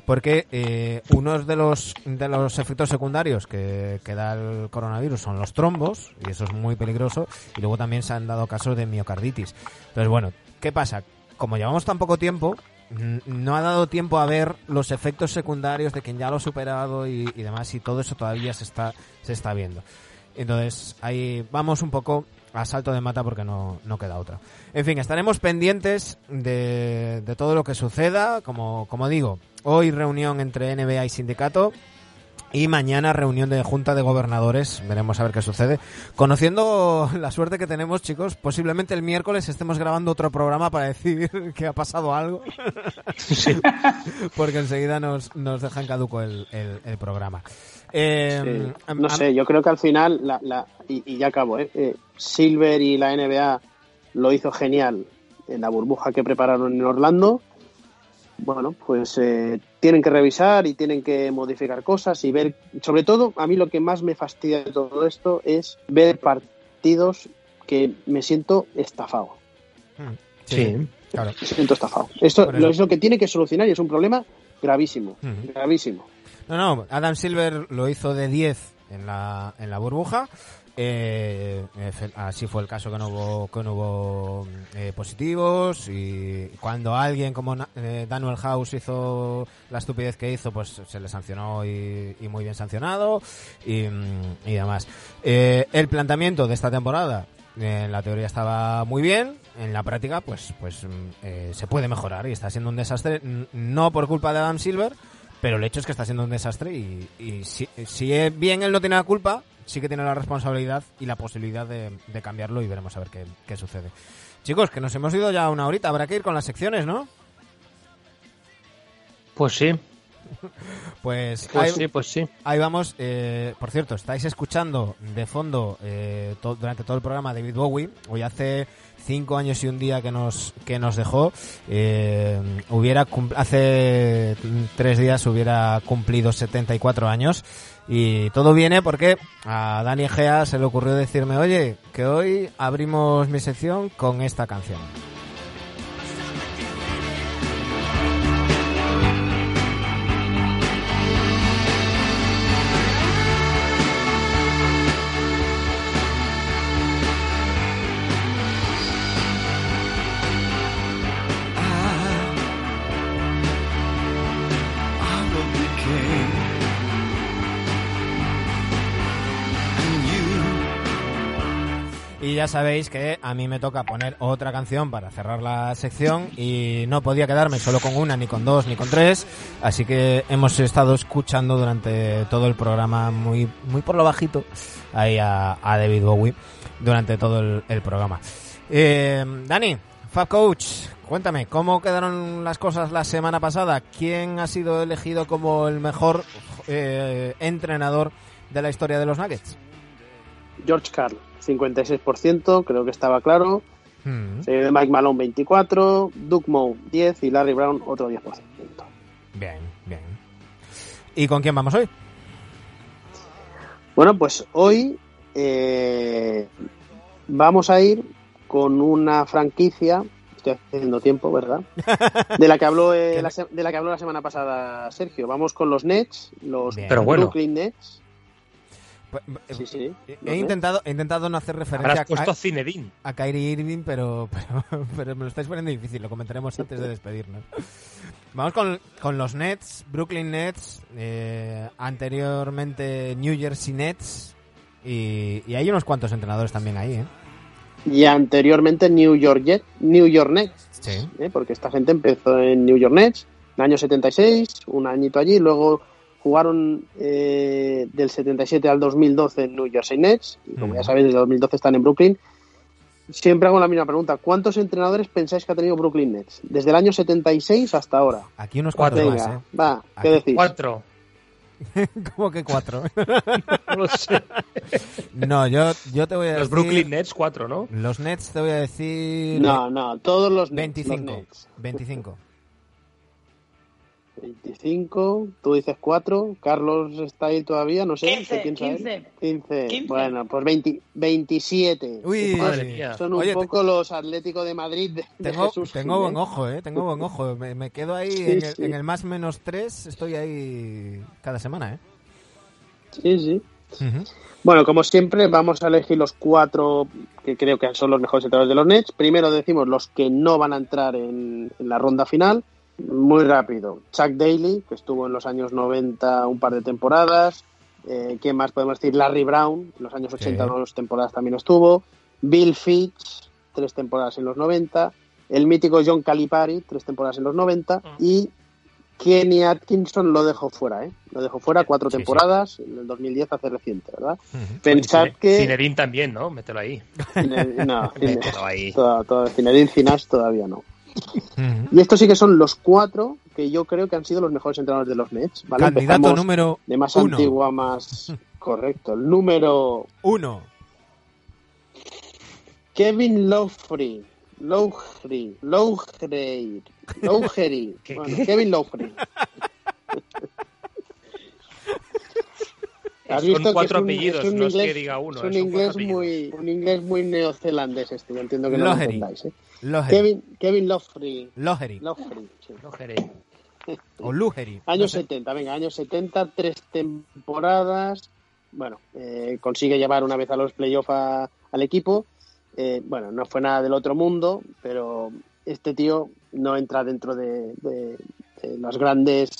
Porque eh, unos de los, de los efectos secundarios que, que da el coronavirus son los trombos, y eso es muy peligroso, y luego también se han dado casos de miocarditis. Entonces, bueno, ¿qué pasa? Como llevamos tan poco tiempo, no ha dado tiempo a ver los efectos secundarios de quien ya lo ha superado y, y demás, y todo eso todavía se está, se está viendo. Entonces, ahí vamos un poco a salto de mata porque no, no queda otra. En fin, estaremos pendientes de, de todo lo que suceda. Como, como digo, hoy reunión entre NBA y sindicato. Y mañana reunión de Junta de Gobernadores, veremos a ver qué sucede. Conociendo la suerte que tenemos, chicos, posiblemente el miércoles estemos grabando otro programa para decir que ha pasado algo. Porque enseguida nos, nos dejan caduco el, el, el programa. Eh, Sí. am- No sé, yo creo que al final, la, la, y, y ya acabo, ¿eh? Eh, Silver y la NBA lo hizo genial en la burbuja que prepararon en Orlando. Bueno, pues eh, tienen que revisar y tienen que modificar cosas y ver, sobre todo, a mí lo que más me fastidia de todo esto es ver partidos que me siento estafado. Mm, Sí. claro. Me siento estafado. Esto Por eso. es lo que tiene que solucionar y es un problema gravísimo, Ujú. gravísimo. No, no, Adam Silver lo hizo de 10 en la, en la burbuja. Eh, efe- así fue el caso que no hubo, que no hubo eh, positivos y cuando alguien como eh, Daniel House hizo la estupidez que hizo, pues se le sancionó y, y muy bien sancionado y, mm, y demás. Eh, el planteamiento de esta temporada eh, en la teoría estaba muy bien, en la práctica pues pues mm, eh, se puede mejorar y está siendo un desastre no por culpa de Adam Silver, pero el hecho es que está siendo un desastre y, y si, si bien él no tiene la culpa, sí que tiene la responsabilidad y la posibilidad de, de cambiarlo y veremos a ver qué, qué sucede. Chicos, que nos hemos ido ya una horita, habrá que ir con las secciones, ¿no? Pues sí, Pues, pues ahí, sí, pues sí. ahí vamos. Eh, por cierto, estáis escuchando de fondo eh, durante todo el programa David Bowie. Hoy hace cinco años y un día que nos que nos dejó. Eh, hubiera hace tres días hubiera cumplido 74 años. Y todo viene porque a Dani Gea se le ocurrió decirme, oye, que hoy abrimos mi sección con esta canción. Ya sabéis que a mí me toca poner otra canción para cerrar la sección y no podía quedarme solo con una, ni con dos, ni con tres, así que hemos estado escuchando durante todo el programa muy, muy por lo bajito ahí a, David Bowie durante todo el, el programa. Eh, Dani, Fab Coach, cuéntame, ¿cómo quedaron las cosas la semana pasada? ¿Quién ha sido elegido como el mejor eh, entrenador de la historia de los Nuggets? George Carl, 56%, creo que estaba claro. Mm, Mike Malone, 24, Duke Moe, 10 y Larry Brown, otro 10%. bien, bien. ¿Y con quién vamos hoy? Bueno, pues hoy eh, vamos a ir con una franquicia, estoy haciendo tiempo, ¿verdad? De la que habló eh, la, de la que habló la semana pasada Sergio. Vamos con los Nets, los Bien. Brooklyn Nets. Pues, Sí, sí. He intentado, he intentado no hacer referencia Habrás puesto a, a Zinedine. a Kyrie Irving, pero, pero, pero me lo estáis poniendo difícil. Lo comentaremos antes de despedirnos. Vamos con, con los Nets, Brooklyn Nets, eh, anteriormente New Jersey Nets. Y, y hay unos cuantos entrenadores también ahí, ¿eh? Y anteriormente New York Jet, New York Nets, Sí. ¿eh? porque esta gente empezó en New York Nets, en el año 76, un añito allí, luego jugaron eh, del 77 al 2012 en New Jersey Nets, y como ya sabéis, desde 2012 están en Brooklyn. Siempre hago la misma pregunta, ¿cuántos entrenadores pensáis que ha tenido Brooklyn Nets? Desde el año 76 hasta ahora. Aquí unos Cuatro más, ¿eh? va, ¿qué Aquí decís? Cuatro. ¿Cómo que cuatro? No lo sé. no, yo, yo te voy a Los decir... Brooklyn Nets, cuatro, ¿no? Los Nets te voy a decir... No, no, todos los Nets. 25. los Nets. 25. 25, tú dices 4, Carlos está ahí todavía, no sé, 15, ¿qué piensa él? 15. 15. 15. Bueno, pues 20, 27. Uy, Madre mía. Son un Oye, te- poco los Atléticos de Madrid de, Tengo, Jesús tengo buen ojo, ¿eh? Tengo buen ojo. Me, me quedo ahí Sí, en, el, sí. en el más menos 3. Estoy ahí cada semana, ¿eh? Sí, sí. Ujú. Bueno, como siempre, vamos a elegir los cuatro que creo que son los mejores entrenadores de los Nets. Primero decimos los que no van a entrar en, en la ronda final. Muy rápido. Chuck Daly, que estuvo en los años 90 un par de temporadas. Eh, ¿Quién más podemos decir? Larry Brown, en los años 80 Sí. dos temporadas también estuvo. Bill Fitch, tres temporadas en los 90. El mítico John Calipari, tres temporadas en los 90. Y Kenny Atkinson lo dejó fuera, ¿eh? Lo dejó fuera cuatro Sí, sí. temporadas, en el 2010 hace reciente, ¿verdad? Pensad Cine- que... Zinedine también, ¿no? Mételo ahí. Cine- No, Cine- Mételo ahí. toda- toda- Zinedine Zidane todavía no. Y estos sí que son los cuatro que yo creo que han sido los mejores entrenadores de los Nets. ¿vale? Candidato Empezamos número de más uno. antiguo a más correcto. El número uno. Kevin Lowry. Lowry. Lowry. Lowry. ¿Qué- Bueno, qué? Kevin Lowry. ¿Has Son visto que cuatro es un- apellidos, es un no es que inglés- diga uno. Es un son inglés muy, un inglés muy neozelandés este. Yo entiendo que no lo entendáis. ¿eh? Lohery. Kevin, Kevin Lowry. Lohery. Sí. O. Años No sé. 70, venga, años 70, tres temporadas. Bueno, eh, consigue llevar una vez a los playoffs a- al equipo. Eh, bueno, no fue nada del otro mundo, pero este tío no entra dentro de, de- de los grandes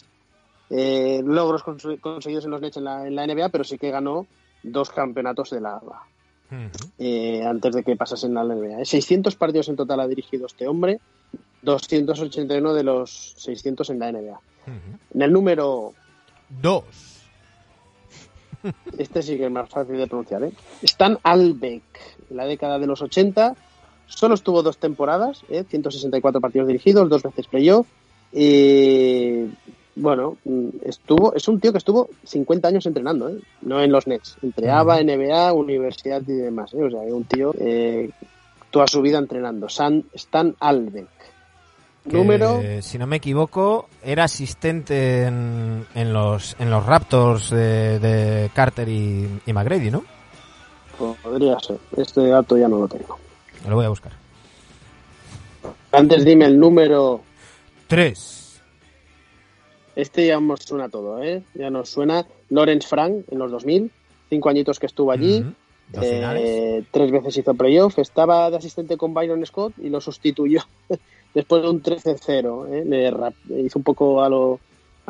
eh, logros conseguidos en los Nets en la, en la NBA, pero sí que ganó dos campeonatos de la Eh, antes de que pasasen a la NBA. 600 partidos en total ha dirigido este hombre, 281 de los 600 en la NBA. En el número Dos. Este sí que es más fácil de pronunciar, ¿eh? Stan Albeck, en la década de los 80, solo estuvo dos temporadas, ¿eh? 164 partidos dirigidos, dos veces playoff. Y bueno, mm, estuvo, es un tío que estuvo 50 años entrenando, ¿eh? No en los Nets, entre. ABA, NBA, universidad y demás, ¿eh? O sea, un tío eh, toda su vida entrenando. San, Stan Albeck. Número si no me equivoco, era asistente en, en los en los Raptors de, de Carter y, y McGrady, ¿no? podría ser. Este dato ya no lo tengo. Lo voy a buscar. Antes dime el número Tres. Este ya nos suena todo, ¿eh? Ya nos suena Lawrence Frank en los 2000, cinco añitos que estuvo allí, eh, tres veces hizo playoff, estaba de asistente con Byron Scott y lo sustituyó después de un 13-0, ¿eh? Le rap- hizo un poco a lo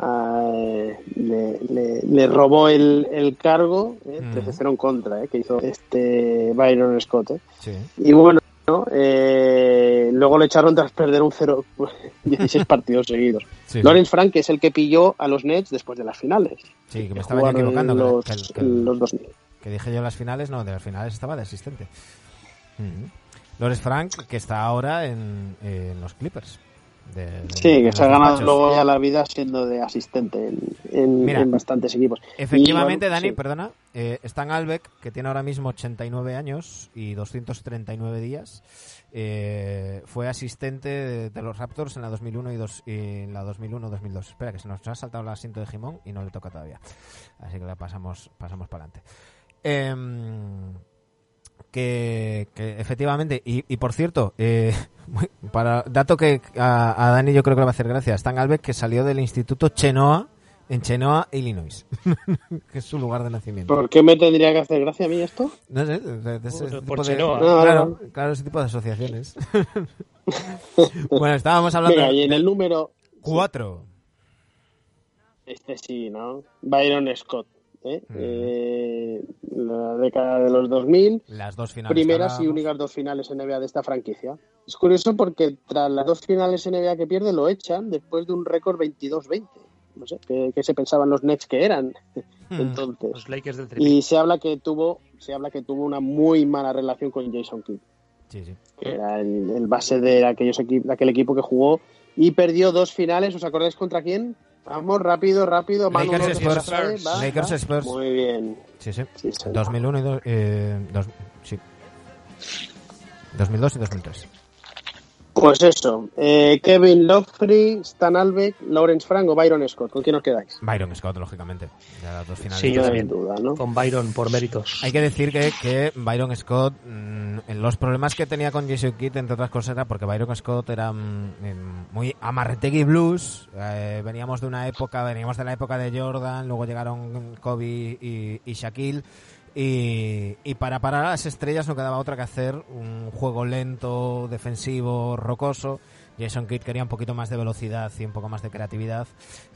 eh, le, le- le robó el, el cargo, eh, Mm. 13-0 en contra, eh, que hizo este Byron Scott. eh. Sí. Y bueno, ¿no? Eh, luego le echaron tras perder un 0, 16 partidos seguidos. Sí. Lawrence Frank es el que pilló a los Nets después de las finales. Sí, que me estaba equivocando. que- Los, que que los 2000. Que dije yo las finales, no, de las finales estaba de asistente. Mm. Lores Frank, que está ahora en, en los Clippers. De- de- Sí, que se ha ganado luego ya la vida siendo de asistente en, en- Mira, en bastantes equipos. Efectivamente, Y, bueno, Dani, sí. perdona, eh, Stan Albeck, que tiene ahora mismo 89 años y 239 días, eh, fue asistente de, de los Raptors en la 2001 y, dos, y en la 2001-2002. Espera, que se nos ha saltado el asiento de Jimón y no le toca todavía. Así que la pasamos, pasamos para adelante. Em, que, que efectivamente, y, y por cierto, eh, para dato que a, a Dani yo creo que le va a hacer gracia, Stan Albeck que salió del Instituto Chenoa en Chenoa, Illinois, que es su lugar de nacimiento. ¿Por qué me tendría que hacer gracia a mí esto? No sé, de- de ese Por- tipo por de- Chenoa. Ah, claro, claro, ese tipo de asociaciones. bueno, estábamos hablando Venga, y en el número cuatro. Este sí, ¿no? Byron Scott. ¿Eh? Mm. Eh, la década de los 2000, Las dos finales. primeras y únicas dos finales NBA de esta franquicia. Es curioso porque tras las dos finales NBA que pierde lo echan después de un récord 22-20. No sé, ¿qué, qué se pensaban los Nets que eran Hmm. entonces? Los Lakers del triple. Y se habla que tuvo se habla que tuvo una muy mala relación con Jason Kidd, Sí, sí. que era el, el base de, aquellos equi- de aquel equipo que jugó y perdió dos finales. ¿Os acordáis contra quién? Vamos, rápido, rápido. Lakers Spurs. va, Lakers va. Spurs. Muy bien. Sí, sí. Sí, sí. 2001 y do- eh, dos- sí. 2002 y 2003. Pues eso. eh, Kevin Lofrey, Stan Albeck, Lawrence Frank o Byron Scott. ¿Con quién os quedáis? Byron Scott, lógicamente. De las dos finales. Sí, yo también. duda, ¿no? Con Byron por méritos. Hay que decir que, que Byron Scott, mm, en los problemas que tenía con Jason Kidd, entre otras cosas, era porque Byron Scott era mm, em, muy amarretegui blues. eh, veníamos de una época, veníamos de la época de Jordan, luego llegaron Kobe y, y Shaquille. Y, y para parar a las estrellas no quedaba otra que hacer un juego lento, defensivo, rocoso. Jason Kidd quería un poquito más de velocidad y un poco más de creatividad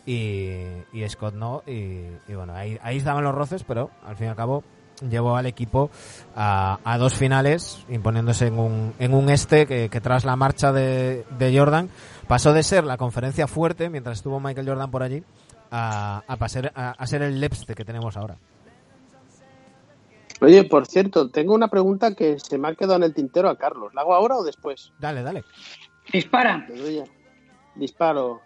y, y Scott no. Y, y bueno, ahí, ahí estaban los roces, pero al fin y al cabo llevó al equipo a, a dos finales, imponiéndose en un, en un este que, tras la marcha de, de Jordan pasó de ser la conferencia fuerte, mientras estuvo Michael Jordan por allí, a, a, pasar, a ser el Lepste que tenemos ahora. Oye, por cierto, tengo una pregunta que se me ha quedado en el tintero a Carlos. ¿La hago ahora o después? Dale, dale. Dispara. Disparo.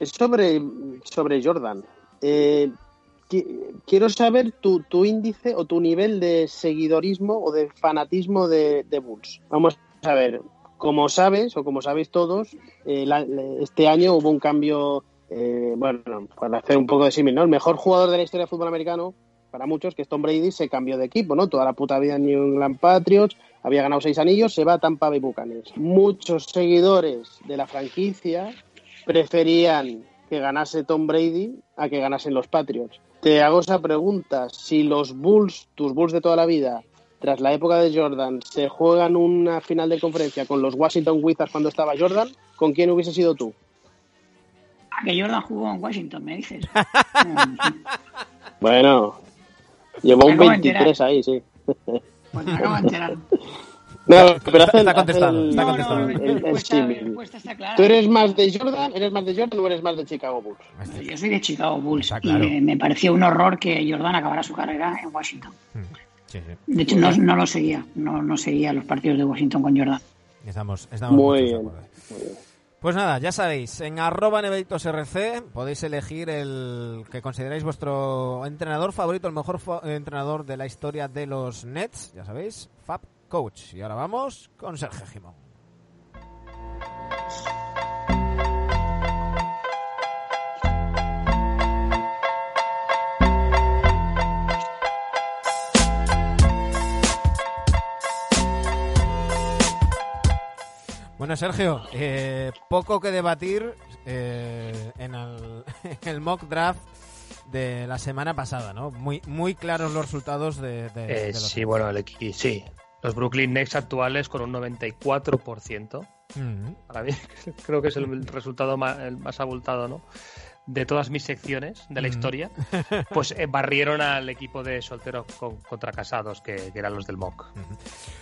Es sobre, sobre Jordan. Eh, qui- quiero saber tu, tu índice o tu nivel de seguidorismo o de fanatismo de, de Bulls. Vamos a ver. Como sabes, o como sabéis todos, eh, la- este año hubo un cambio, eh, bueno, para hacer un poco de símil, ¿no? El mejor jugador de la historia del fútbol americano, para muchos, que es Tom Brady, se cambió de equipo, ¿no? Toda la puta vida en New England Patriots, había ganado seis anillos, se va a Tampa Bay Buccaneers. Muchos seguidores de la franquicia preferían que ganase Tom Brady a que ganasen los Patriots. Te hago esa pregunta, si los Bulls, tus Bulls de toda la vida, tras la época de Jordan, se juegan una final de conferencia con los Washington Wizards cuando estaba Jordan, ¿con quién hubiese sido tú? Ah, que Jordan jugó en Washington, me dices. Bueno, llevó un acabo de enterar. 23 ahí, sí. Pues me acabo de enterar. No, pero Está- hace está contestado, está contestado. ¿Tú eres más de Jordan? ¿Eres más de Jordan o eres más de Chicago Bulls? Yo soy de Chicago Bulls Está claro. y me, me pareció un horror que Jordan acabara su carrera en Washington. Sí, sí. De hecho, no, no lo seguía, no, no seguía los partidos de Washington con Jordan. Estamos, estamos Muy muchos de bien. Pues nada, ya sabéis, en arroba RC podéis elegir el que consideráis vuestro entrenador favorito, el mejor fo- entrenador de la historia de los Nets, ya sabéis, Fab Coach. Y ahora vamos con Sergio Gimón. Bueno, Sergio, eh, poco que debatir eh, en, el, en el mock draft de la semana pasada, ¿no? Muy, muy claros los resultados de, de- de Eh, los sí, bueno, el sí. Los Brooklyn Nets actuales con un 94%. Mm, Para mí creo que es el resultado más, el más abultado, ¿no? De todas mis secciones de la Mm. historia, pues eh, barrieron al equipo de solteros con- contra casados, que, que eran los del MOC.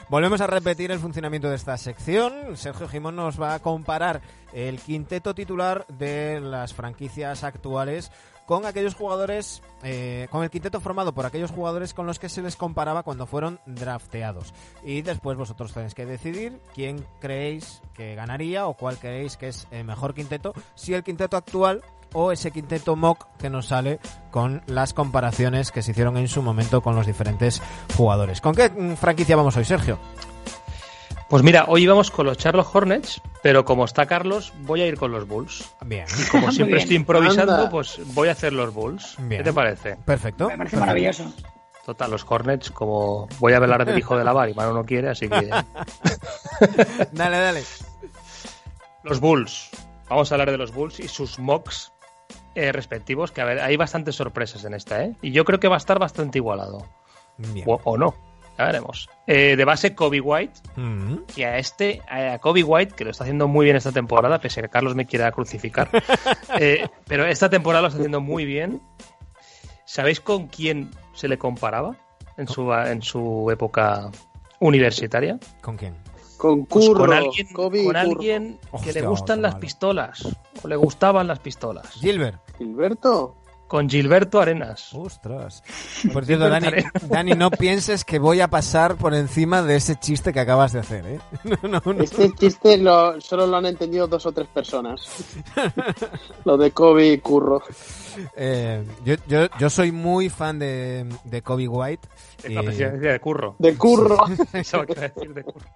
Volvemos a repetir el funcionamiento de esta sección. Sergio Jimón nos va a comparar el quinteto titular de las franquicias actuales con aquellos jugadores, eh, con el quinteto formado por aquellos jugadores con los que se les comparaba cuando fueron drafteados. Y después vosotros tenéis que decidir quién creéis que ganaría o cuál creéis que es el mejor quinteto, si el quinteto actual o ese quinteto mock que nos sale con las comparaciones que se hicieron en su momento con los diferentes jugadores. ¿Con qué mm, franquicia vamos hoy, Sergio? Pues mira, hoy íbamos con los Charlotte Hornets, pero como está Carlos, voy a ir con los Bulls. Bien, Como Muy siempre bien. estoy improvisando, Anda. pues voy a hacer los Bulls. Bien. ¿Qué te parece? perfecto. Me parece perfecto. maravilloso. Total, los Hornets, como voy a hablar del hijo de la bar y Manu no quiere, así que Dale, dale. los Bulls. Vamos a hablar de los Bulls y sus mocks eh, respectivos, que a ver, hay bastantes sorpresas en esta, ¿eh? Y yo creo que va a estar bastante igualado. O, o no, ya veremos. Eh, de base, Kobe White. Mm. Y a este, a Kobe White, que lo está haciendo muy bien esta temporada, pese a que Carlos me quiera crucificar. Eh, pero esta temporada lo está haciendo muy bien. ¿Sabéis con quién se le comparaba en su, en su época universitaria? ¿Con quién? Con Pues Curro, con alguien, Kobe con Curro. alguien que Hostia, le gustan las malo. pistolas. O le gustaban las pistolas. Gilbert. Gilberto. Con Gilberto Arenas. Ostras. Por cierto, Dani, Dani, no pienses que voy a pasar por encima de ese chiste que acabas de hacer, ¿eh? No, no, no. Este chiste lo, solo lo han entendido dos o tres personas. lo de Kobe y Curro. Eh, yo, yo, yo soy muy fan de, de Kobe White. La y- presidencia de curro. De Curro. Que a decir de curro.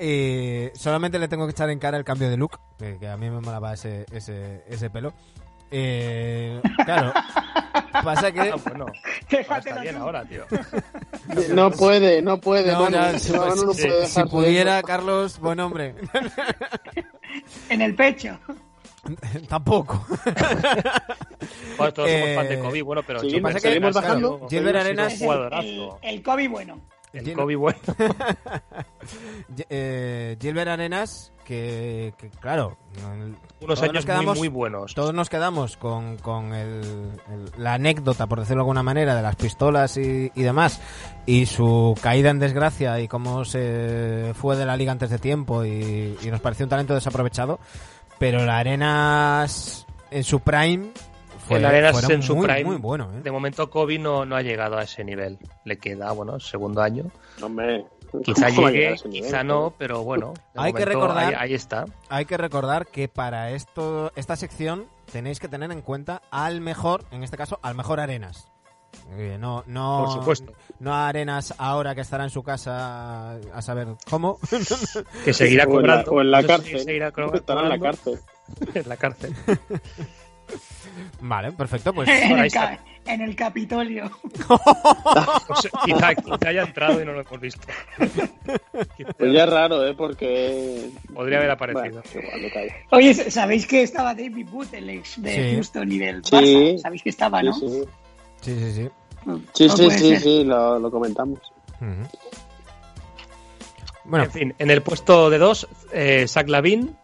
Y solamente le tengo que echar en cara el cambio de look, que, que a mí me molaba ese, ese, ese pelo. Eh, claro, pasa que... Ah, bueno. Ahora Déjatelo está bien ahora, tío. No puede, no puede. No, si, Manu no si- puede si dejarse pudiera, eso. Carlos, buen hombre. En el pecho. Tampoco. Bueno, todos somos Eh, fan de Kobe, bueno, pero sí, Gilbert pasa que- Arenas, seguimos bajando. claro, Gilbert ha sido Arenas- un Es el, jugadorazo. el, el Kobe bueno. El Gil- Kobe bueno. Eh, Gilbert Arenas, que, que, claro, Unos años quedamos, muy, muy buenos. Todos nos quedamos con, con el- el- la anécdota, por decirlo de alguna manera, de las pistolas y, y demás, y su caída en desgracia y cómo se fue de la liga antes de tiempo y, y nos pareció un talento desaprovechado, pero la Arenas en su prime fue, el Arenas en su muy, prime. muy bueno. ¿eh? De momento Kobe no, no ha llegado a ese nivel. Le queda, bueno, segundo año. Hombre, Quizá ¿cómo va a llegar a llegue, nivel? quizá no, pero bueno. de Hay que recordar- Ahí, ahí está. Hay que recordar que para esto esta sección tenéis que tener en cuenta al mejor, en este caso, al mejor Arenas. Eh, no, no, Por supuesto. no a Arenas ahora que estará en su casa a saber cómo. Que seguirá O en la- cobrando. O en la cárcel. Estará en la cobrando. cárcel. En la cárcel. vale, perfecto, pues en, ahí el está. en el Capitolio. Sea, quizá, quizá haya entrado y no lo hemos visto. Pues ya es raro, ¿eh? Porque... Podría haber aparecido. Bueno. Oye, ¿sabéis que estaba David Booth, el ex de Sí. Houston y del Sí. Barça? ¿Sabéis que estaba, no? sí. sí, sí, sí. Sí, No sí, sí, sí, lo, lo comentamos. Bueno, En fin, en el puesto de dos, eh, Zach Lavin.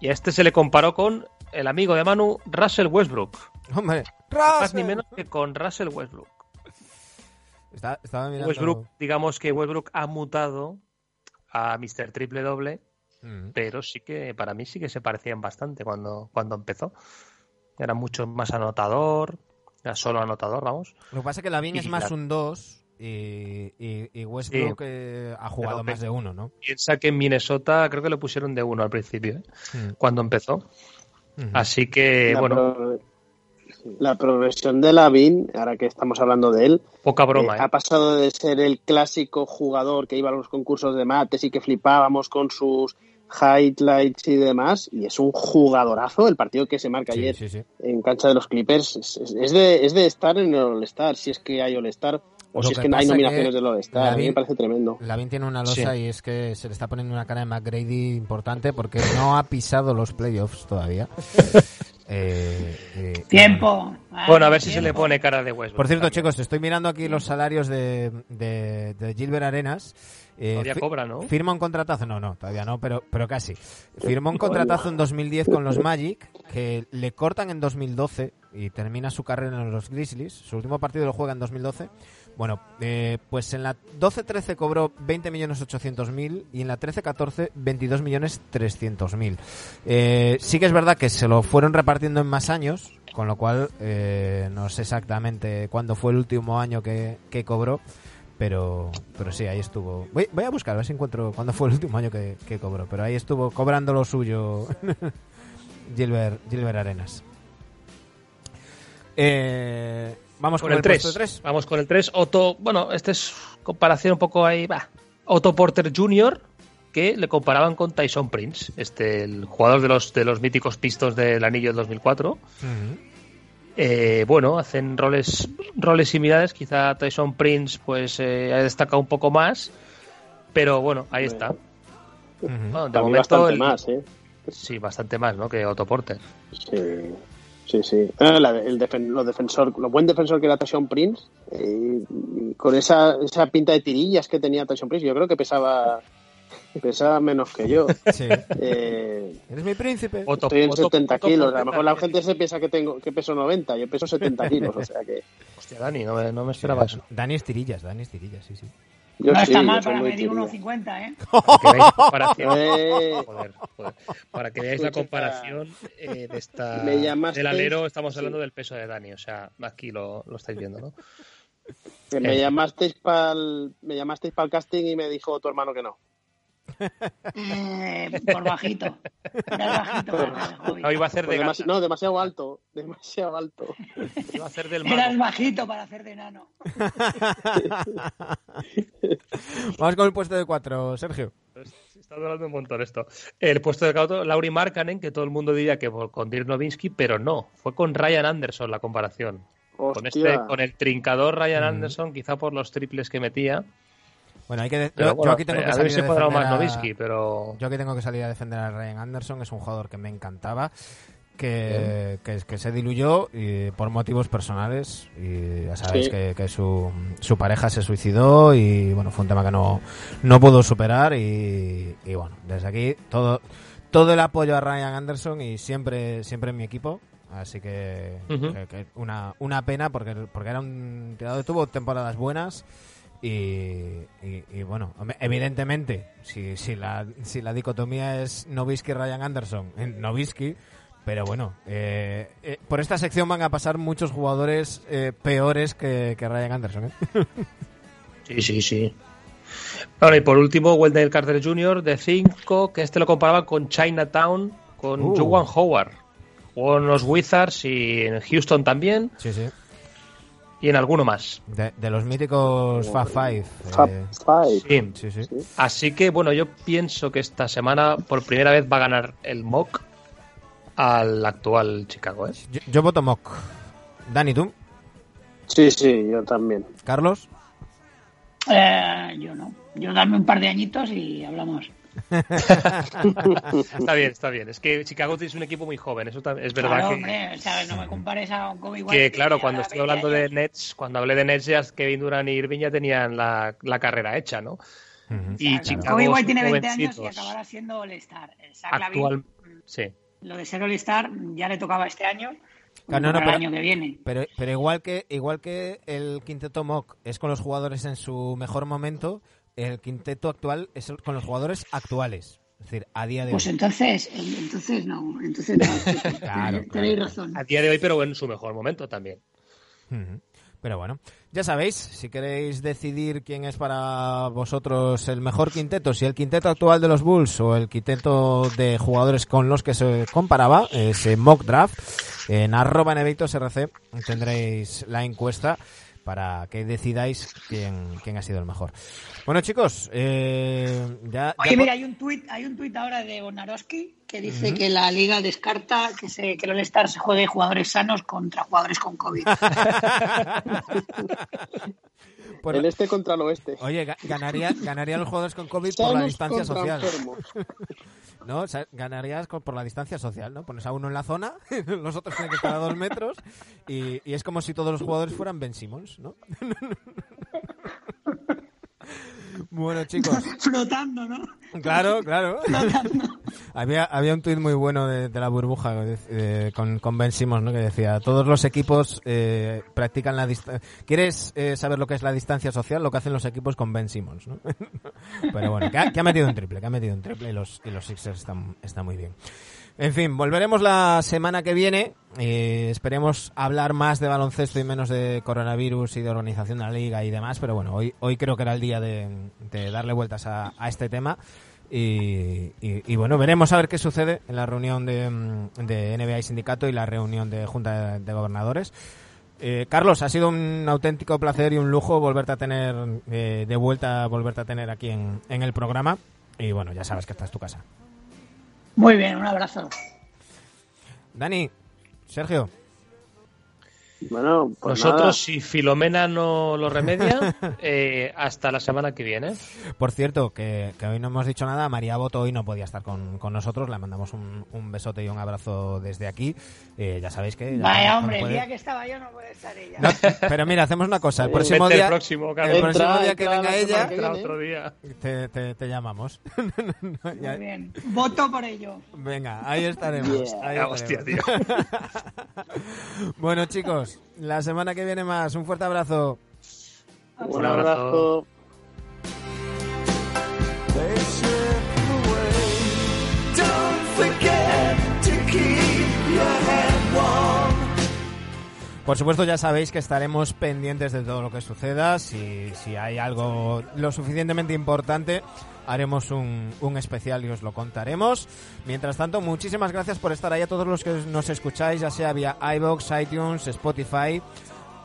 Y a este se le comparó con el amigo de Manu, Russell Westbrook. hombre, Más ni Russell. menos que con Russell Westbrook. Está- estaba mirando... Westbrook, digamos que Westbrook ha mutado a Mr. Triple Doble, Ujú. pero sí que para mí sí que se parecían bastante cuando, cuando empezó. Era mucho más anotador, era solo anotador, vamos. Lo que pasa es que Lavín es más la- un 2 y, y, y Westbrook Sí. eh, ha jugado Pero más de uno, ¿no? Piensa que en Minnesota creo que le pusieron de uno al principio, ¿eh? Ujú. cuando empezó. Así que, la, bueno, pro- la progresión de Lavin, ahora que estamos hablando de él, poca broma, eh, ¿eh? ha pasado de ser el clásico jugador que iba a los concursos de mates y que flipábamos con sus highlights y demás, y es un jugadorazo. El partido que se marca Sí, ayer sí, sí. en cancha de los Clippers es de, es de estar en el All-Star, si es que hay All-Star, o Lo si es que que no hay nominaciones que del All-Star. A mí Lavin- me parece tremendo. Lavín tiene una losa Sí. y es que se le está poniendo una cara de McGrady importante porque no ha pisado los playoffs todavía. Eh, eh, Tiempo. Bueno, a ver si se le pone cara de Westbrook. Por cierto, también. chicos, estoy mirando aquí los salarios de, de, de Gilbert Arenas. Eh, Todavía cobra, ¿no? Firma un contratazo, no, no, todavía no, pero, pero casi. Firmó un contratazo en 2010 con los Magic, que le cortan en 2012 y termina su carrera en los Grizzlies. Su último partido lo juega en 2012. Bueno, eh, pues en la 12-13 cobró 20.800.000 y en la 13-14 22.300.000. Eh, sí que es verdad que se lo fueron repartiendo en más años, con lo cual eh, no sé exactamente cuándo fue el último año que, que cobró, pero, pero sí, ahí estuvo. Voy, a buscar a ver si encuentro cuándo fue el último año que, que cobró, pero ahí estuvo cobrando lo suyo Gilbert, Gilbert Arenas. Eh, vamos Con con, el 3. puesto 3. Vamos con el 3. Otto, bueno, este es comparación un poco ahí, va. Otto Porter Jr., que le comparaban con Tyson Prince, este, el jugador de los, de los míticos pistos del anillo del 2004. Eh, bueno, hacen roles, roles similares. Quizá Tyson Prince pues eh, ha destacado un poco más. Pero bueno, ahí está. Bueno, de También momento, bastante el- más, ¿eh? Sí, bastante más, ¿no? Que Otto Porter. Sí, sí. sí. Eh, la- el defen- lo, defensor, lo buen defensor que era Tyson Prince, eh, y con esa, esa pinta de tirillas que tenía Tyson Prince, yo creo que pesaba, pesaba menos que yo. Sí. Eh, Eres mi príncipe. Estoy en Otto- 70 Otto kilos. A lo mejor la gente se piensa que tengo que peso 90, yo peso 70 kilos, o sea que Hostia, Dani, no me, no me esperaba eso. Dani Estirillas, Dani Estirillas, sí, sí. Yo no sí, está mal para medir tirilla. 1,50, ¿eh? Para que veáis la comparación. Eh, Joder, joder. Para que veáis la comparación eh, de esta, me llamasteis- del alero, estamos sí. hablando del peso de Dani, o sea, aquí lo, lo estáis viendo, ¿no? que me Eh. llamasteis para me llamasteis para el casting y me dijo tu hermano que no. Eh, por bajito. Eras bajito para. No, iba a hacer Pues de demasi- gata, no, demasiado alto, demasiado alto. iba a hacer del Eras mago. bajito para hacer de enano. Vamos con el puesto de 4, Sergio. Está hablando un montón esto. El puesto de cauto, Lauri Markkanen, que todo el mundo diría que con Dirk Nowitzki, pero no, fue con Ryan Anderson la comparación. Con, este, con el trincador Ryan Mm. Anderson, quizá por los triples que metía. Bueno, hay que de- Pero yo, yo bueno, aquí tengo eh, que salir a cuadrado más defender a- Nowitzki, pero... Yo aquí tengo que salir a defender a Ryan Anderson, es un jugador que me encantaba, que, que, que se diluyó y por motivos personales y ya sabéis Sí. que, que su, su pareja se suicidó y bueno, fue un tema que no, no pudo superar y, y bueno, desde aquí todo, todo el apoyo a Ryan Anderson y siempre, siempre en mi equipo. Así que, que- que una, una pena porque, porque era un tirador, tuvo temporadas buenas y, y- y, bueno, evidentemente, si, si, la, si la dicotomía es Novisky-Ryan Anderson, en Novisky, pero bueno, eh, eh, por esta sección van a pasar muchos jugadores eh, peores que, que Ryan Anderson. ¿eh? Sí, sí, sí. Bueno, y por último, Wendell Carter Jr. de 5, que este lo comparaba con Chinatown, con Uh. Juwan Howard. Jugó en los Wizards y en Houston también, Sí, sí. Y en alguno más. De, de los míticos Fab Five. Fab eh, Five. Sí. sí, sí. Así que, bueno, yo pienso que esta semana por primera vez va a ganar el mock al actual Chicago, ¿eh? Yo, yo voto Mock. Dani, ¿tú? Sí, sí, yo también. ¿Carlos? Eh, yo no. Yo darme un par de añitos y hablamos. Está bien, está bien. Es que Chicago es un equipo muy joven, eso es verdad Claro, que... hombre, ¿sabes? No me compares a un Kobe White. Que claro, tiene cuando estoy 20 hablando de años. Nets, cuando hablé de Nets, ya Kevin Durant y Irving ya tenían la, la carrera hecha, ¿no? Ujú. Y Claro, Chicago Kobe White tiene 20 años y acabará siendo All-Star. El Lavine, Actual, sí. Lo de ser All-Star ya le tocaba este año. Claro, no, no, el pero- año que viene. Pero, pero igual que igual que el quinteto Mock es con los jugadores en su mejor momento, el quinteto actual es con los jugadores actuales. Es decir, a día de Pues hoy. entonces, entonces no, entonces no. Claro, Tenéis claro. razón. A día de hoy, pero en su mejor momento también. Pero bueno, ya sabéis, si queréis decidir quién es para vosotros el mejor quinteto, si el quinteto actual de los Bulls o el quinteto de jugadores con los que se comparaba, ese mock draft, en arroba RC tendréis la encuesta para que decidáis quién, quién ha sido el mejor. Bueno chicos, eh, ya... Oye, ya po- mira, hay un tuit, hay un tuit ahora de Bonarowski que dice que la liga descarta que se que el All-Star se juegue jugadores sanos contra jugadores con COVID. por- El este contra el oeste. Oye, ga- ganaría, ganaría los jugadores con COVID por la distancia social. ¿no? O sea, ganarías por la distancia social, ¿no? Pones a uno en la zona, los otros tienen que estar a dos metros y, y es como si todos los jugadores fueran Ben Simmons, ¿no? bueno, chicos. Flotando, ¿no? Claro, claro. había, había un tuit muy bueno de, de la burbuja de- con, con Ben Simmons, ¿no? Que decía, todos los equipos eh, practican la distancia... ¿Quieres eh, saber lo que es la distancia social? Lo que hacen los equipos con Ben Simmons, ¿no? Pero bueno, que ha, que ha metido un triple, que ha metido un triple y los, y los Sixers están, están muy bien. En fin, volveremos la semana que viene. Eh, esperemos hablar más de baloncesto y menos de coronavirus y de organización de la liga y demás. Pero bueno, hoy, hoy creo que era el día de, darle vueltas a, este tema. Y, bueno, veremos a ver qué sucede en la reunión de, de NBA y sindicato y la reunión de Junta de, de Gobernadores. Eh, Carlos, ha sido un auténtico placer y un lujo volverte a tener eh, de vuelta, volverte a tener aquí en, en el programa. Y bueno, ya sabes que esta es tu casa. Muy bien, un abrazo. Dani, Sergio, Bueno, pues Nosotros, nada. si Filomena no lo remedia, eh, hasta la semana que viene. por cierto, que, que hoy no hemos dicho nada, María Boto hoy no podía estar con, con nosotros, le mandamos un, un besote y un abrazo desde aquí. Eh, ya sabéis que... ya Vaya, hombre, el puede- día que estaba yo no puede estar ella. No, pero mira, hacemos una cosa, el próximo día... el próximo, el. Entra, próximo día que venga la ella, que otro día. te, te- te llamamos. Muy bien. Voto por ello. Venga, ahí estaremos. Yeah. ahí Ah, hostia, tío. bueno, chicos, la semana que viene más. Un fuerte abrazo. Un Un abrazo. Por supuesto, ya sabéis que estaremos pendientes de todo lo que suceda. Si, si hay algo lo suficientemente importante, haremos un, especial y os lo contaremos. Mientras tanto, muchísimas gracias por estar ahí a todos los que nos escucháis, ya sea vía iVoox, iTunes, Spotify,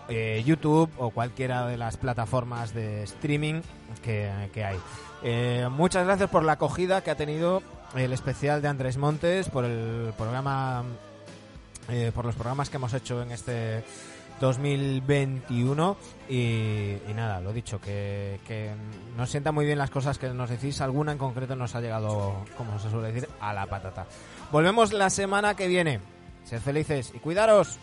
eh, YouTube o cualquiera de las plataformas de streaming que, que hay. Eh, muchas gracias por la acogida que ha tenido el especial de Andrés Montes, por el programa eh, por los programas que hemos hecho en este 2021 y, nada, lo dicho, que, que nos sienta muy bien las cosas que nos decís, alguna en concreto nos ha llegado, como se suele decir, a la patata. Volvemos la semana que viene. Sed felices y cuidaros.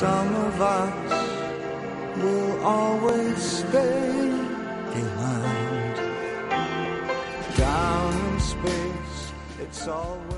Some of us will always stay behind. Down in space, it's always